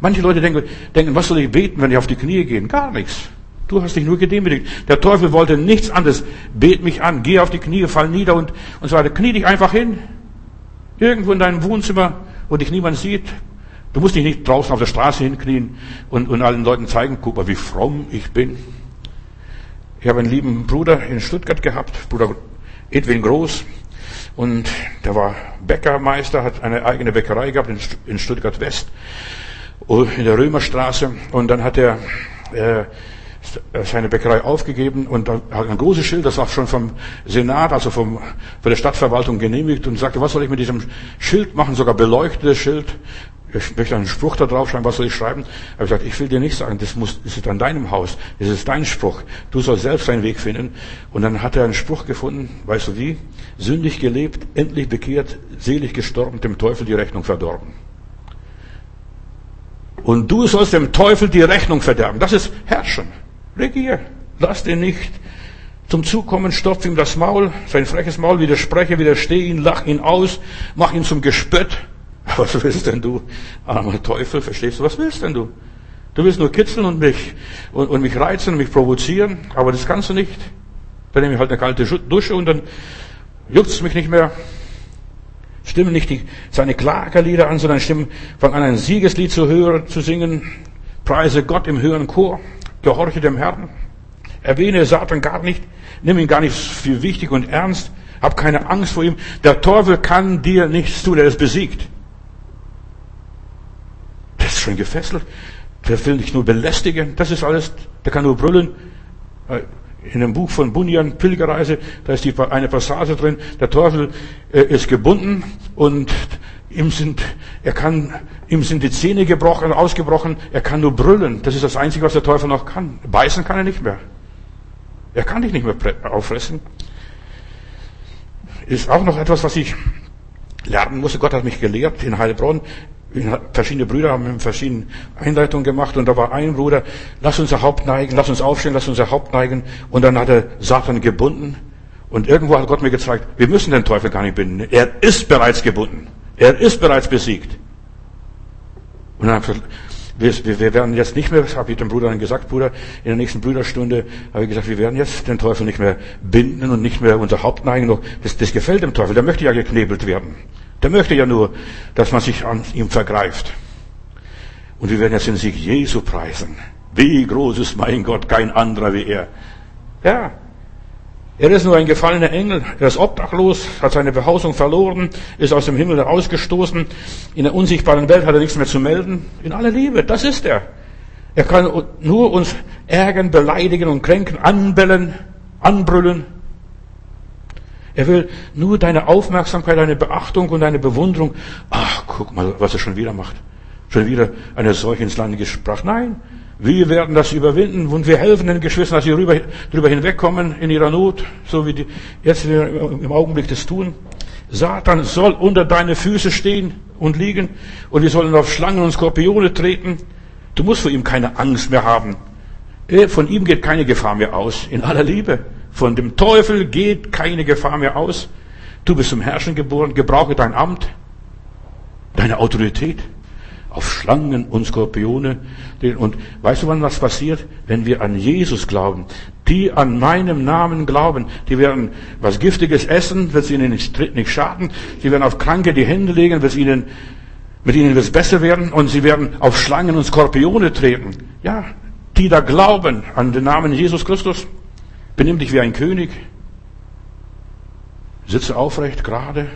Speaker 1: Manche Leute denken, denken, was soll ich beten, wenn ich auf die Knie gehe? Gar nichts. Du hast dich nur gedemütigt. Der Teufel wollte nichts anderes. Bet mich an, geh auf die Knie, fall nieder und, und so weiter. Knie dich einfach hin. Irgendwo in deinem Wohnzimmer, wo dich niemand sieht. Du musst dich nicht draußen auf der Straße hinknien und, und allen Leuten zeigen, guck mal, wie fromm ich bin. Ich habe einen lieben Bruder in Stuttgart gehabt, Bruder Edwin Groß. Und der war Bäckermeister, hat eine eigene Bäckerei gehabt in Stuttgart West, in der Römerstraße. Und dann hat er äh, seine Bäckerei aufgegeben und hat ein großes Schild, das war schon vom Senat, also vom, von der Stadtverwaltung genehmigt und sagte, was soll ich mit diesem Schild machen, sogar beleuchtetes Schild. Ich möchte einen Spruch da drauf schreiben, was soll ich schreiben? Er hat gesagt, ich will dir nicht sagen, das muss, das ist an deinem Haus, das ist dein Spruch. Du sollst selbst deinen Weg finden. Und dann hat er einen Spruch gefunden, weißt du wie? Sündig gelebt, endlich bekehrt, selig gestorben, dem Teufel die Rechnung verdorben. Und du sollst dem Teufel die Rechnung verderben. Das ist Herrschen. Regier. Lass den nicht zum Zug kommen, stopf ihm das Maul, sein freches Maul, widerspreche, widerstehe ihn, lach ihn aus, mach ihn zum Gespött. Was willst denn du, armer Teufel? Verstehst du? Was willst denn du? Du willst nur kitzeln und mich, und, und mich reizen, mich provozieren, aber das kannst du nicht. Dann nehme ich halt eine kalte Dusche und dann juckt's mich nicht mehr. Stimmen nicht die, seine Klagerlieder an, sondern stimmen, fang an ein Siegeslied zu hören, zu singen. Preise Gott im höheren Chor. Gehorche dem Herrn. Erwähne Satan gar nicht. Nimm ihn gar nicht für wichtig und ernst. Hab keine Angst vor ihm. Der Teufel kann dir nichts tun. Er ist besiegt. Ist schon gefesselt. Der will dich nur belästigen. Das ist alles. Der kann nur brüllen. In dem Buch von Bunyan, Pilgerreise, da ist die, eine Passage drin. Der Teufel äh, ist gebunden und ihm sind, er kann, ihm sind die Zähne gebrochen, ausgebrochen. Er kann nur brüllen. Das ist das Einzige, was der Teufel noch kann. Beißen kann er nicht mehr. Er kann dich nicht mehr auffressen. Ist auch noch etwas, was ich lernen musste. Gott hat mich gelehrt in Heilbronn. Verschiedene Brüder haben verschiedene Einleitungen gemacht und da war ein Bruder, lass unser Haupt neigen, lass uns aufstehen, lass unser Haupt neigen. Und dann hat er Satan gebunden. Und irgendwo hat Gott mir gezeigt, wir müssen den Teufel gar nicht binden. Er ist bereits gebunden. Er ist bereits besiegt. Und dann gesagt, wir, wir werden jetzt nicht mehr, habe ich dem Bruder dann gesagt, Bruder, in der nächsten Brüderstunde habe ich gesagt, wir werden jetzt den Teufel nicht mehr binden und nicht mehr unser Haupt neigen. Das, das gefällt dem Teufel, der möchte ja geknebelt werden. Der möchte ja nur, dass man sich an ihm vergreift. Und wir werden jetzt den Sieg Jesu preisen. Wie groß ist mein Gott, kein anderer wie er. Ja. Er ist nur ein gefallener Engel. Er ist obdachlos, hat seine Behausung verloren, ist aus dem Himmel herausgestoßen. In der unsichtbaren Welt hat er nichts mehr zu melden. In aller Liebe, das ist er. Er kann nur uns ärgern, beleidigen und kränken, anbellen, anbrüllen. Er will nur deine Aufmerksamkeit, deine Beachtung und deine Bewunderung. Ach, guck mal, was er schon wieder macht. Schon wieder eine Seuche ins Land gesprochen. Nein, wir werden das überwinden und wir helfen den Geschwistern, dass sie rüber, drüber hinwegkommen in ihrer Not, so wie die jetzt im Augenblick das tun. Satan soll unter deine Füße stehen und liegen und wir sollen auf Schlangen und Skorpione treten. Du musst vor ihm keine Angst mehr haben. Von ihm geht keine Gefahr mehr aus, in aller Liebe. Von dem Teufel geht keine Gefahr mehr aus. Du bist zum Herrschen geboren, gebrauche dein Amt, deine Autorität auf Schlangen und Skorpione. Und weißt du, wann was passiert? Wenn wir an Jesus glauben. Die an meinem Namen glauben, die werden was Giftiges essen, wird es ihnen nicht, nicht schaden. Sie werden auf Kranke die Hände legen, wird ihnen, mit ihnen wird es besser werden. Und sie werden auf Schlangen und Skorpione treten. Ja, die da glauben an den Namen Jesus Christus. Benimm dich wie ein König. Sitze aufrecht, gerade,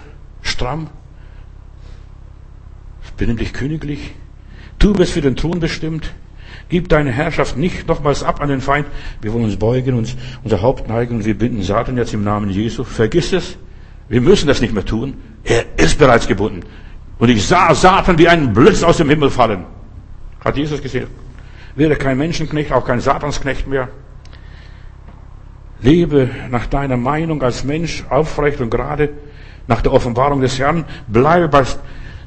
Speaker 1: stramm. Benimm dich königlich. Du bist für den Thron bestimmt. Gib deine Herrschaft nicht nochmals ab an den Feind. Wir wollen uns beugen, uns unser Haupt neigen und wir binden Satan jetzt im Namen Jesu. Vergiss es. Wir müssen das nicht mehr tun. Er ist bereits gebunden. Und ich sah Satan wie einen Blitz aus dem Himmel fallen. Hat Jesus gesehen? Wäre kein Menschenknecht, auch kein Satansknecht mehr. Lebe nach deiner Meinung als Mensch aufrecht und gerade nach der Offenbarung des Herrn. Bleibe bei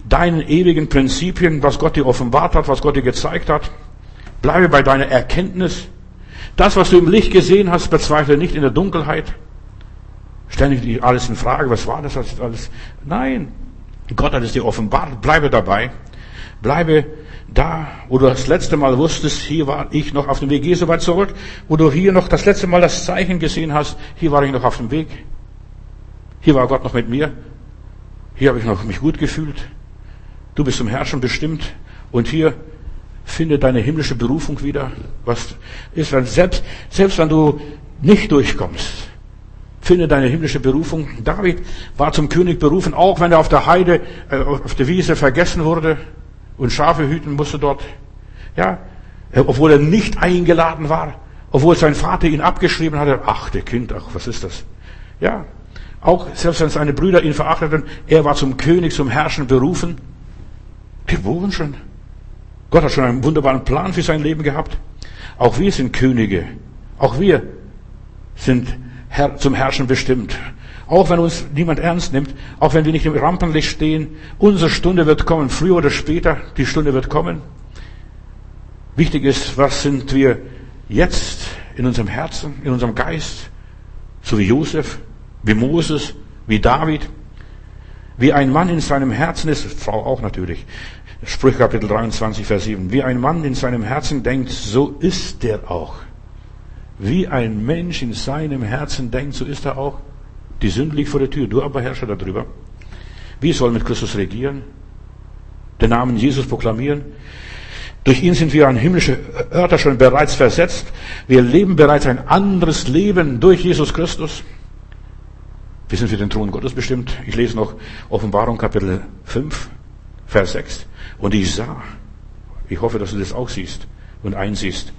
Speaker 1: deinen ewigen Prinzipien, was Gott dir offenbart hat, was Gott dir gezeigt hat. Bleibe bei deiner Erkenntnis. Das, was du im Licht gesehen hast, bezweifle nicht in der Dunkelheit. Stell nicht alles in Frage, was war das alles? Nein, Gott hat es dir offenbart. Bleibe dabei. Bleibe da, wo du das letzte Mal wusstest, hier war ich noch auf dem Weg. Geh so weit zurück, wo du hier noch das letzte Mal das Zeichen gesehen hast, hier war ich noch auf dem Weg. Hier war Gott noch mit mir. Hier habe ich noch mich gut gefühlt. Du bist zum Herrschen bestimmt. Und hier finde deine himmlische Berufung wieder. Was ist, wenn selbst, selbst wenn du nicht durchkommst, finde deine himmlische Berufung. David war zum König berufen, auch wenn er auf der Heide, äh, auf der Wiese vergessen wurde und Schafe hüten musste dort. Ja, obwohl er nicht eingeladen war, obwohl sein Vater ihn abgeschrieben hatte. Ach, der Kind, ach, was ist das? Ja, auch selbst wenn seine Brüder ihn verachteten, er war zum König, zum Herrschen berufen. Geboren schon. Gott hat schon einen wunderbaren Plan für sein Leben gehabt. Auch wir sind Könige. Auch wir sind zum Herrschen bestimmt. Auch wenn uns niemand ernst nimmt, auch wenn wir nicht im Rampenlicht stehen, unsere Stunde wird kommen, früher oder später, die Stunde wird kommen. Wichtig ist, was sind wir jetzt in unserem Herzen, in unserem Geist, so wie Josef, wie Moses, wie David. Wie ein Mann in seinem Herzen ist, Frau auch natürlich. Sprüche Kapitel 23, Vers 7. Wie ein Mann in seinem Herzen denkt, so ist der auch. Wie ein Mensch in seinem Herzen denkt, so ist er auch. Die Sünde liegt vor der Tür, du aber herrsche darüber. Wie soll mit Christus regieren? Den Namen Jesus proklamieren? Durch ihn sind wir an himmlische Örter schon bereits versetzt. Wir leben bereits ein anderes Leben durch Jesus Christus. Wir sind für den Thron Gottes bestimmt. Ich lese noch Offenbarung Kapitel 5, Vers 6. Und ich sah, ich hoffe, dass du das auch siehst und einsiehst.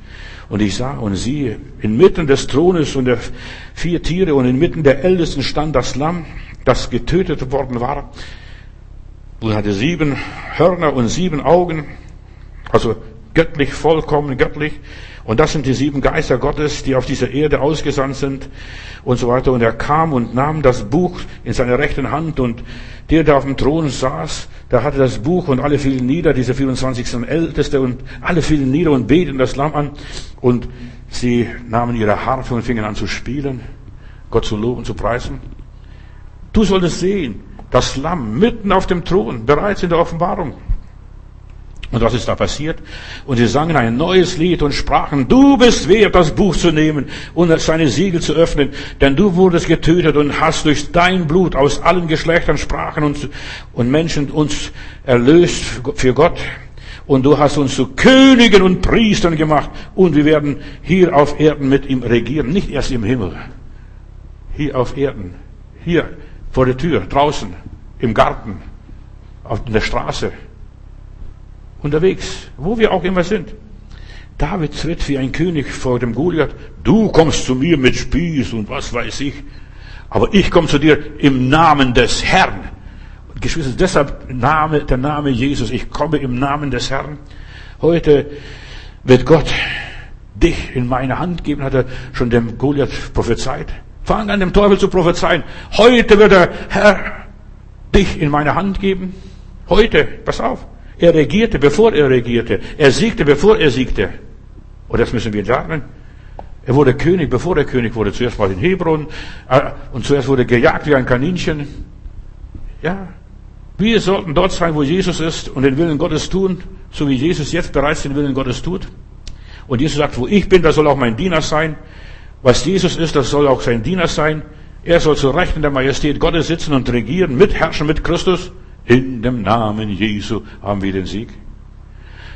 Speaker 1: Und ich sah und siehe, inmitten des Thrones und der vier Tiere und inmitten der Ältesten stand das Lamm, das getötet worden war. Und hatte sieben Hörner und sieben Augen, also göttlich, vollkommen göttlich. Und das sind die sieben Geister Gottes, die auf dieser Erde ausgesandt sind und so weiter. Und er kam und nahm das Buch in seiner rechten Hand und der, der auf dem Thron saß, der hatte das Buch und alle fielen nieder, diese 24. Älteste und alle fielen nieder und beten das Lamm an und sie nahmen ihre Harfe und fingen an zu spielen, Gott zu loben, zu preisen. Du solltest sehen, das Lamm mitten auf dem Thron, bereits in der Offenbarung. Und was ist da passiert? Und sie sangen ein neues Lied und sprachen, du bist wert, das Buch zu nehmen und seine Siegel zu öffnen, denn du wurdest getötet und hast durch dein Blut aus allen Geschlechtern, Sprachen und, und Menschen uns erlöst für Gott. Und du hast uns zu Königen und Priestern gemacht und wir werden hier auf Erden mit ihm regieren, nicht erst im Himmel. Hier auf Erden, hier vor der Tür, draußen, im Garten, auf der Straße unterwegs, wo wir auch immer sind. David tritt wie ein König vor dem Goliath. Du kommst zu mir mit Spieß und was weiß ich. Aber ich komme zu dir im Namen des Herrn. Geschwister, deshalb Name, der Name Jesus. Ich komme im Namen des Herrn. Heute wird Gott dich in meine Hand geben, hat er schon dem Goliath prophezeit. Fang an, dem Teufel zu prophezeien. Heute wird der Herr dich in meine Hand geben. Heute, pass auf. Er regierte, bevor er regierte. Er siegte, bevor er siegte. Und das müssen wir lernen. Er wurde König, bevor er König wurde. Zuerst mal in Hebron. Äh, und zuerst wurde gejagt wie ein Kaninchen. Ja. Wir sollten dort sein, wo Jesus ist und den Willen Gottes tun, so wie Jesus jetzt bereits den Willen Gottes tut. Und Jesus sagt, wo ich bin, da soll auch mein Diener sein. Was Jesus ist, das soll auch sein Diener sein. Er soll zu Recht in der Majestät Gottes sitzen und regieren, mitherrschen mit Christus. In dem Namen Jesu haben wir den Sieg.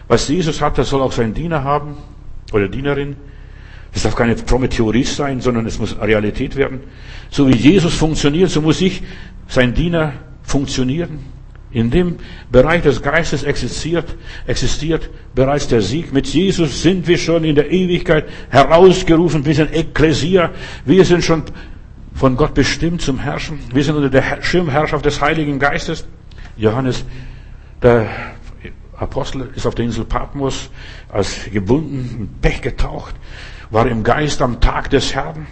Speaker 1: Was Jesus hat, das soll auch sein Diener haben oder Dienerin. Das darf keine fromme Theorie sein, sondern es muss Realität werden. So wie Jesus funktioniert, so muss ich, sein Diener, funktionieren. In dem Bereich des Geistes existiert, existiert bereits der Sieg. Mit Jesus sind wir schon in der Ewigkeit herausgerufen. Wir sind Ekklesia. Wir sind schon von Gott bestimmt zum Herrschen. Wir sind unter der Schirmherrschaft des Heiligen Geistes. Johannes, der Apostel, ist auf der Insel Patmos als gebunden, im Pech getaucht, war im Geist am Tag des Herrn.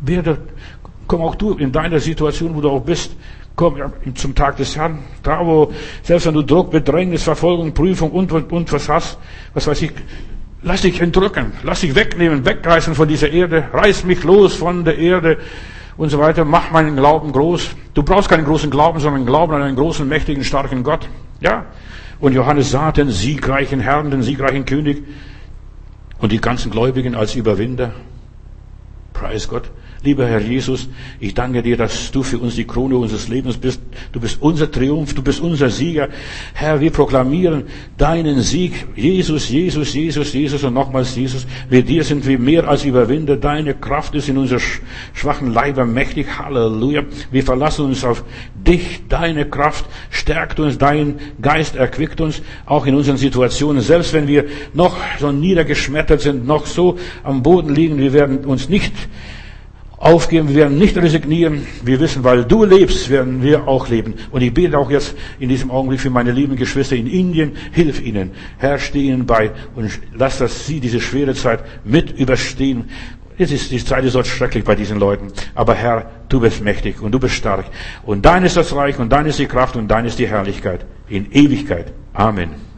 Speaker 1: Werde, komm auch du in deiner Situation, wo du auch bist, komm zum Tag des Herrn. Da, wo, selbst wenn du Druck, Bedrängnis, Verfolgung, Prüfung und, und, und was hast, was weiß ich, lass dich entrücken, lass dich wegnehmen, wegreißen von dieser Erde, reiß mich los von der Erde, und so weiter. Mach meinen Glauben groß. Du brauchst keinen großen Glauben, sondern Glauben an einen großen, mächtigen, starken Gott. Ja. Und Johannes sah den siegreichen Herrn, den siegreichen König und die ganzen Gläubigen als Überwinder. Preis Gott. Lieber Herr Jesus, ich danke dir, dass du für uns die Krone unseres Lebens bist. Du bist unser Triumph, du bist unser Sieger. Herr, wir proklamieren deinen Sieg. Jesus, Jesus, Jesus, Jesus und nochmals Jesus. Wir dir sind wir mehr als Überwinder. Deine Kraft ist in unserer schwachen Leiber mächtig. Halleluja. Wir verlassen uns auf dich. Deine Kraft stärkt uns. Dein Geist erquickt uns. Auch in unseren Situationen. Selbst wenn wir noch so niedergeschmettert sind, noch so am Boden liegen, wir werden uns nicht aufgeben, wir werden nicht resignieren. Wir wissen, weil du lebst, werden wir auch leben. Und ich bete auch jetzt in diesem Augenblick für meine lieben Geschwister in Indien. Hilf ihnen. Herr, steh ihnen bei und lass, dass sie diese schwere Zeit mit überstehen. Es ist, die Zeit ist so schrecklich bei diesen Leuten. Aber Herr, du bist mächtig und du bist stark. Und dein ist das Reich und dein ist die Kraft und dein ist die Herrlichkeit in Ewigkeit. Amen.